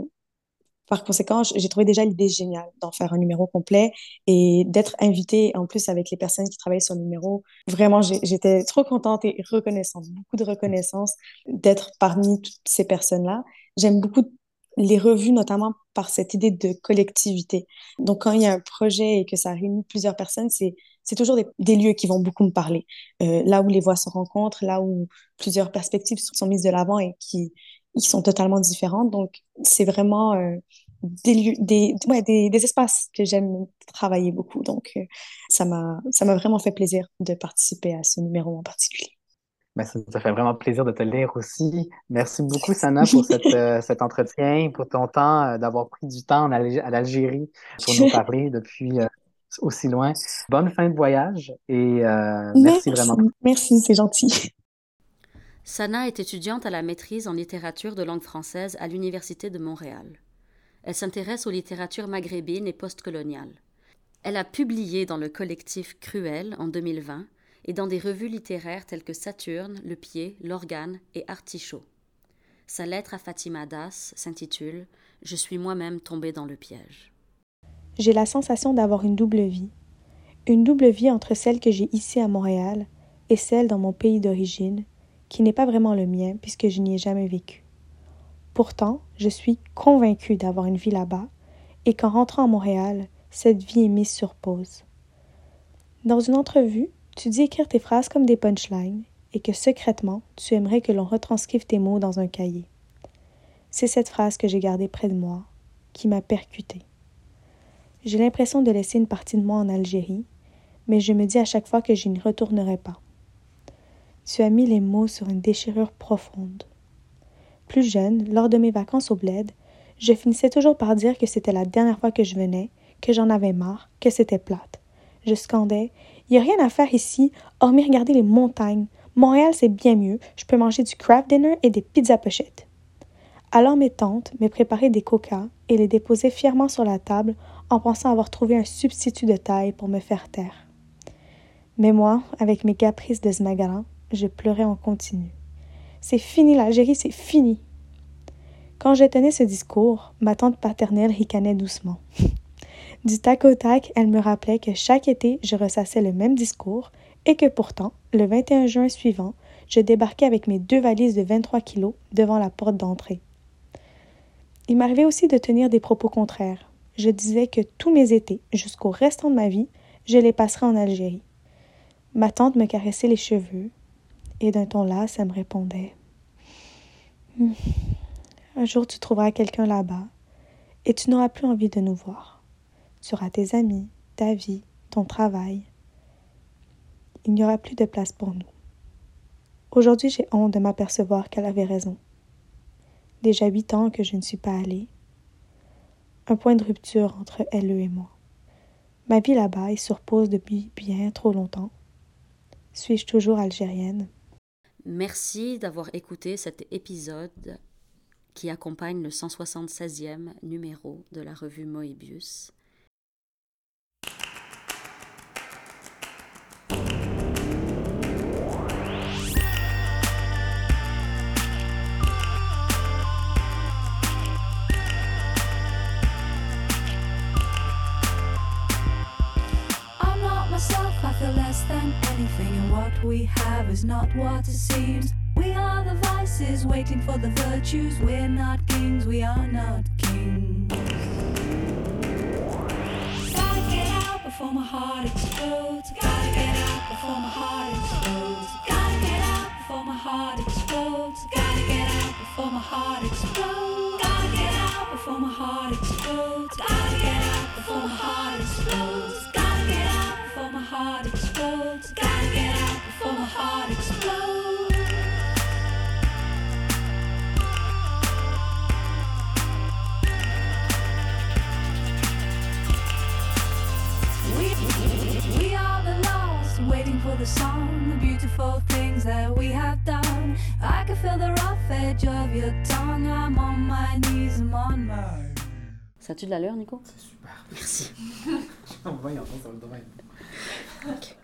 S6: par conséquent, j'ai trouvé déjà l'idée géniale d'en faire un numéro complet et d'être invitée en plus avec les personnes qui travaillent sur le numéro. Vraiment, j'étais trop contente et reconnaissante, beaucoup de reconnaissance d'être parmi toutes ces personnes-là. J'aime beaucoup les revues, notamment par cette idée de collectivité. Donc, quand il y a un projet et que ça réunit plusieurs personnes, c'est toujours des, des, lieux qui vont beaucoup me parler. Euh, là où les voix se rencontrent, là où plusieurs perspectives sont mises de l'avant et qui, qui sont totalement différentes. Donc, c'est vraiment euh, des, lieux, des, ouais, des, des, espaces que j'aime travailler beaucoup. Donc, euh, ça m'a vraiment fait plaisir de participer à ce numéro en particulier.
S4: Ben, ça, ça, fait vraiment plaisir de te lire aussi. Merci beaucoup, Sana, pour cette, euh, cet entretien, pour ton temps, euh, d'avoir pris du temps à l'Algérie pour nous parler depuis euh, aussi loin. Bonne fin de voyage et merci,
S6: merci
S4: vraiment.
S6: Merci, c'est gentil.
S2: Sana est étudiante à la maîtrise en littérature de langue française à l'Université de Montréal. Elle s'intéresse aux littératures maghrébines et postcoloniales. Elle a publié dans le collectif Cruel en 2020 et dans des revues littéraires telles que Saturne, Le Pied, L'Organe et Artichaut. Sa lettre à Fatima Das s'intitule Je suis moi-même tombée dans le piège.
S7: J'ai la sensation d'avoir une double vie. Une double vie entre celle que j'ai ici à Montréal et celle dans mon pays d'origine, qui n'est pas vraiment le mien puisque je n'y ai jamais vécu. Pourtant, je suis convaincue d'avoir une vie là-bas et qu'en rentrant à Montréal, cette vie est mise sur pause. Dans une entrevue, tu dis écrire tes phrases comme des punchlines et que secrètement, tu aimerais que l'on retranscrive tes mots dans un cahier. C'est cette phrase que j'ai gardée près de moi, qui m'a percutée. J'ai l'impression de laisser une partie de moi en Algérie, mais je me dis à chaque fois que je n'y retournerai pas. Tu as mis les mots sur une déchirure profonde. Plus jeune, lors de mes vacances au bled, je finissais toujours par dire que c'était la dernière fois que je venais, que j'en avais marre, que c'était plate. Je scandais Il n'y a rien à faire ici, hormis regarder les montagnes. Montréal, c'est bien mieux. Je peux manger du craft dinner et des pizzas pochettes. Alors mes tantes me préparaient des coca et les déposaient fièrement sur la table en pensant avoir trouvé un substitut de taille pour me faire taire. Mais moi, avec mes caprices de je pleurais en continu. C'est fini l'Algérie, c'est fini. Quand je tenais ce discours, ma tante paternelle ricanait doucement. Du tac au tac, elle me rappelait que chaque été, je ressassais le même discours et que pourtant, le 21 juin suivant, je débarquais avec mes deux valises de 23 kilos devant la porte d'entrée. Il m'arrivait aussi de tenir des propos contraires. Je disais que tous mes étés, jusqu'au restant de ma vie, je les passerais en Algérie. Ma tante me caressait les cheveux et d'un ton las, elle me répondait hmm, Un jour tu trouveras quelqu'un là-bas et tu n'auras plus envie de nous voir. Tu auras tes amis, ta vie, ton travail. Il n'y aura plus de place pour nous. Aujourd'hui, j'ai honte de m'apercevoir qu'elle avait raison. Déjà huit ans que je ne suis pas allée. Un point de rupture entre elle et moi. Ma vie là-bas est sur pause depuis bien trop longtemps. Suis-je toujours algérienne?
S2: Merci d'avoir écouté cet épisode qui accompagne le 176e numéro de la revue Moebius.
S1: We have is not what it seems. We are the vices waiting for the virtues. We're not kings, we are not kings. Gotta get out before my heart explodes. Gotta get out before my heart explodes. Gotta get out before my heart explodes. Gotta get out before my heart explodes. Gotta get out before my heart explodes. Gotta get out before my heart explodes. Gotta get out before my heart explodes. Before my heart explodes. We, we are the lost, waiting for the song, the beautiful things that we have done. I can feel the rough edge of your tongue. I'm on my knees, I'm on my.
S2: Ça a-tu de l'allure, Nico?
S4: C'est super.
S2: Merci.
S4: On va y entendre sur le domaine.
S2: Ok.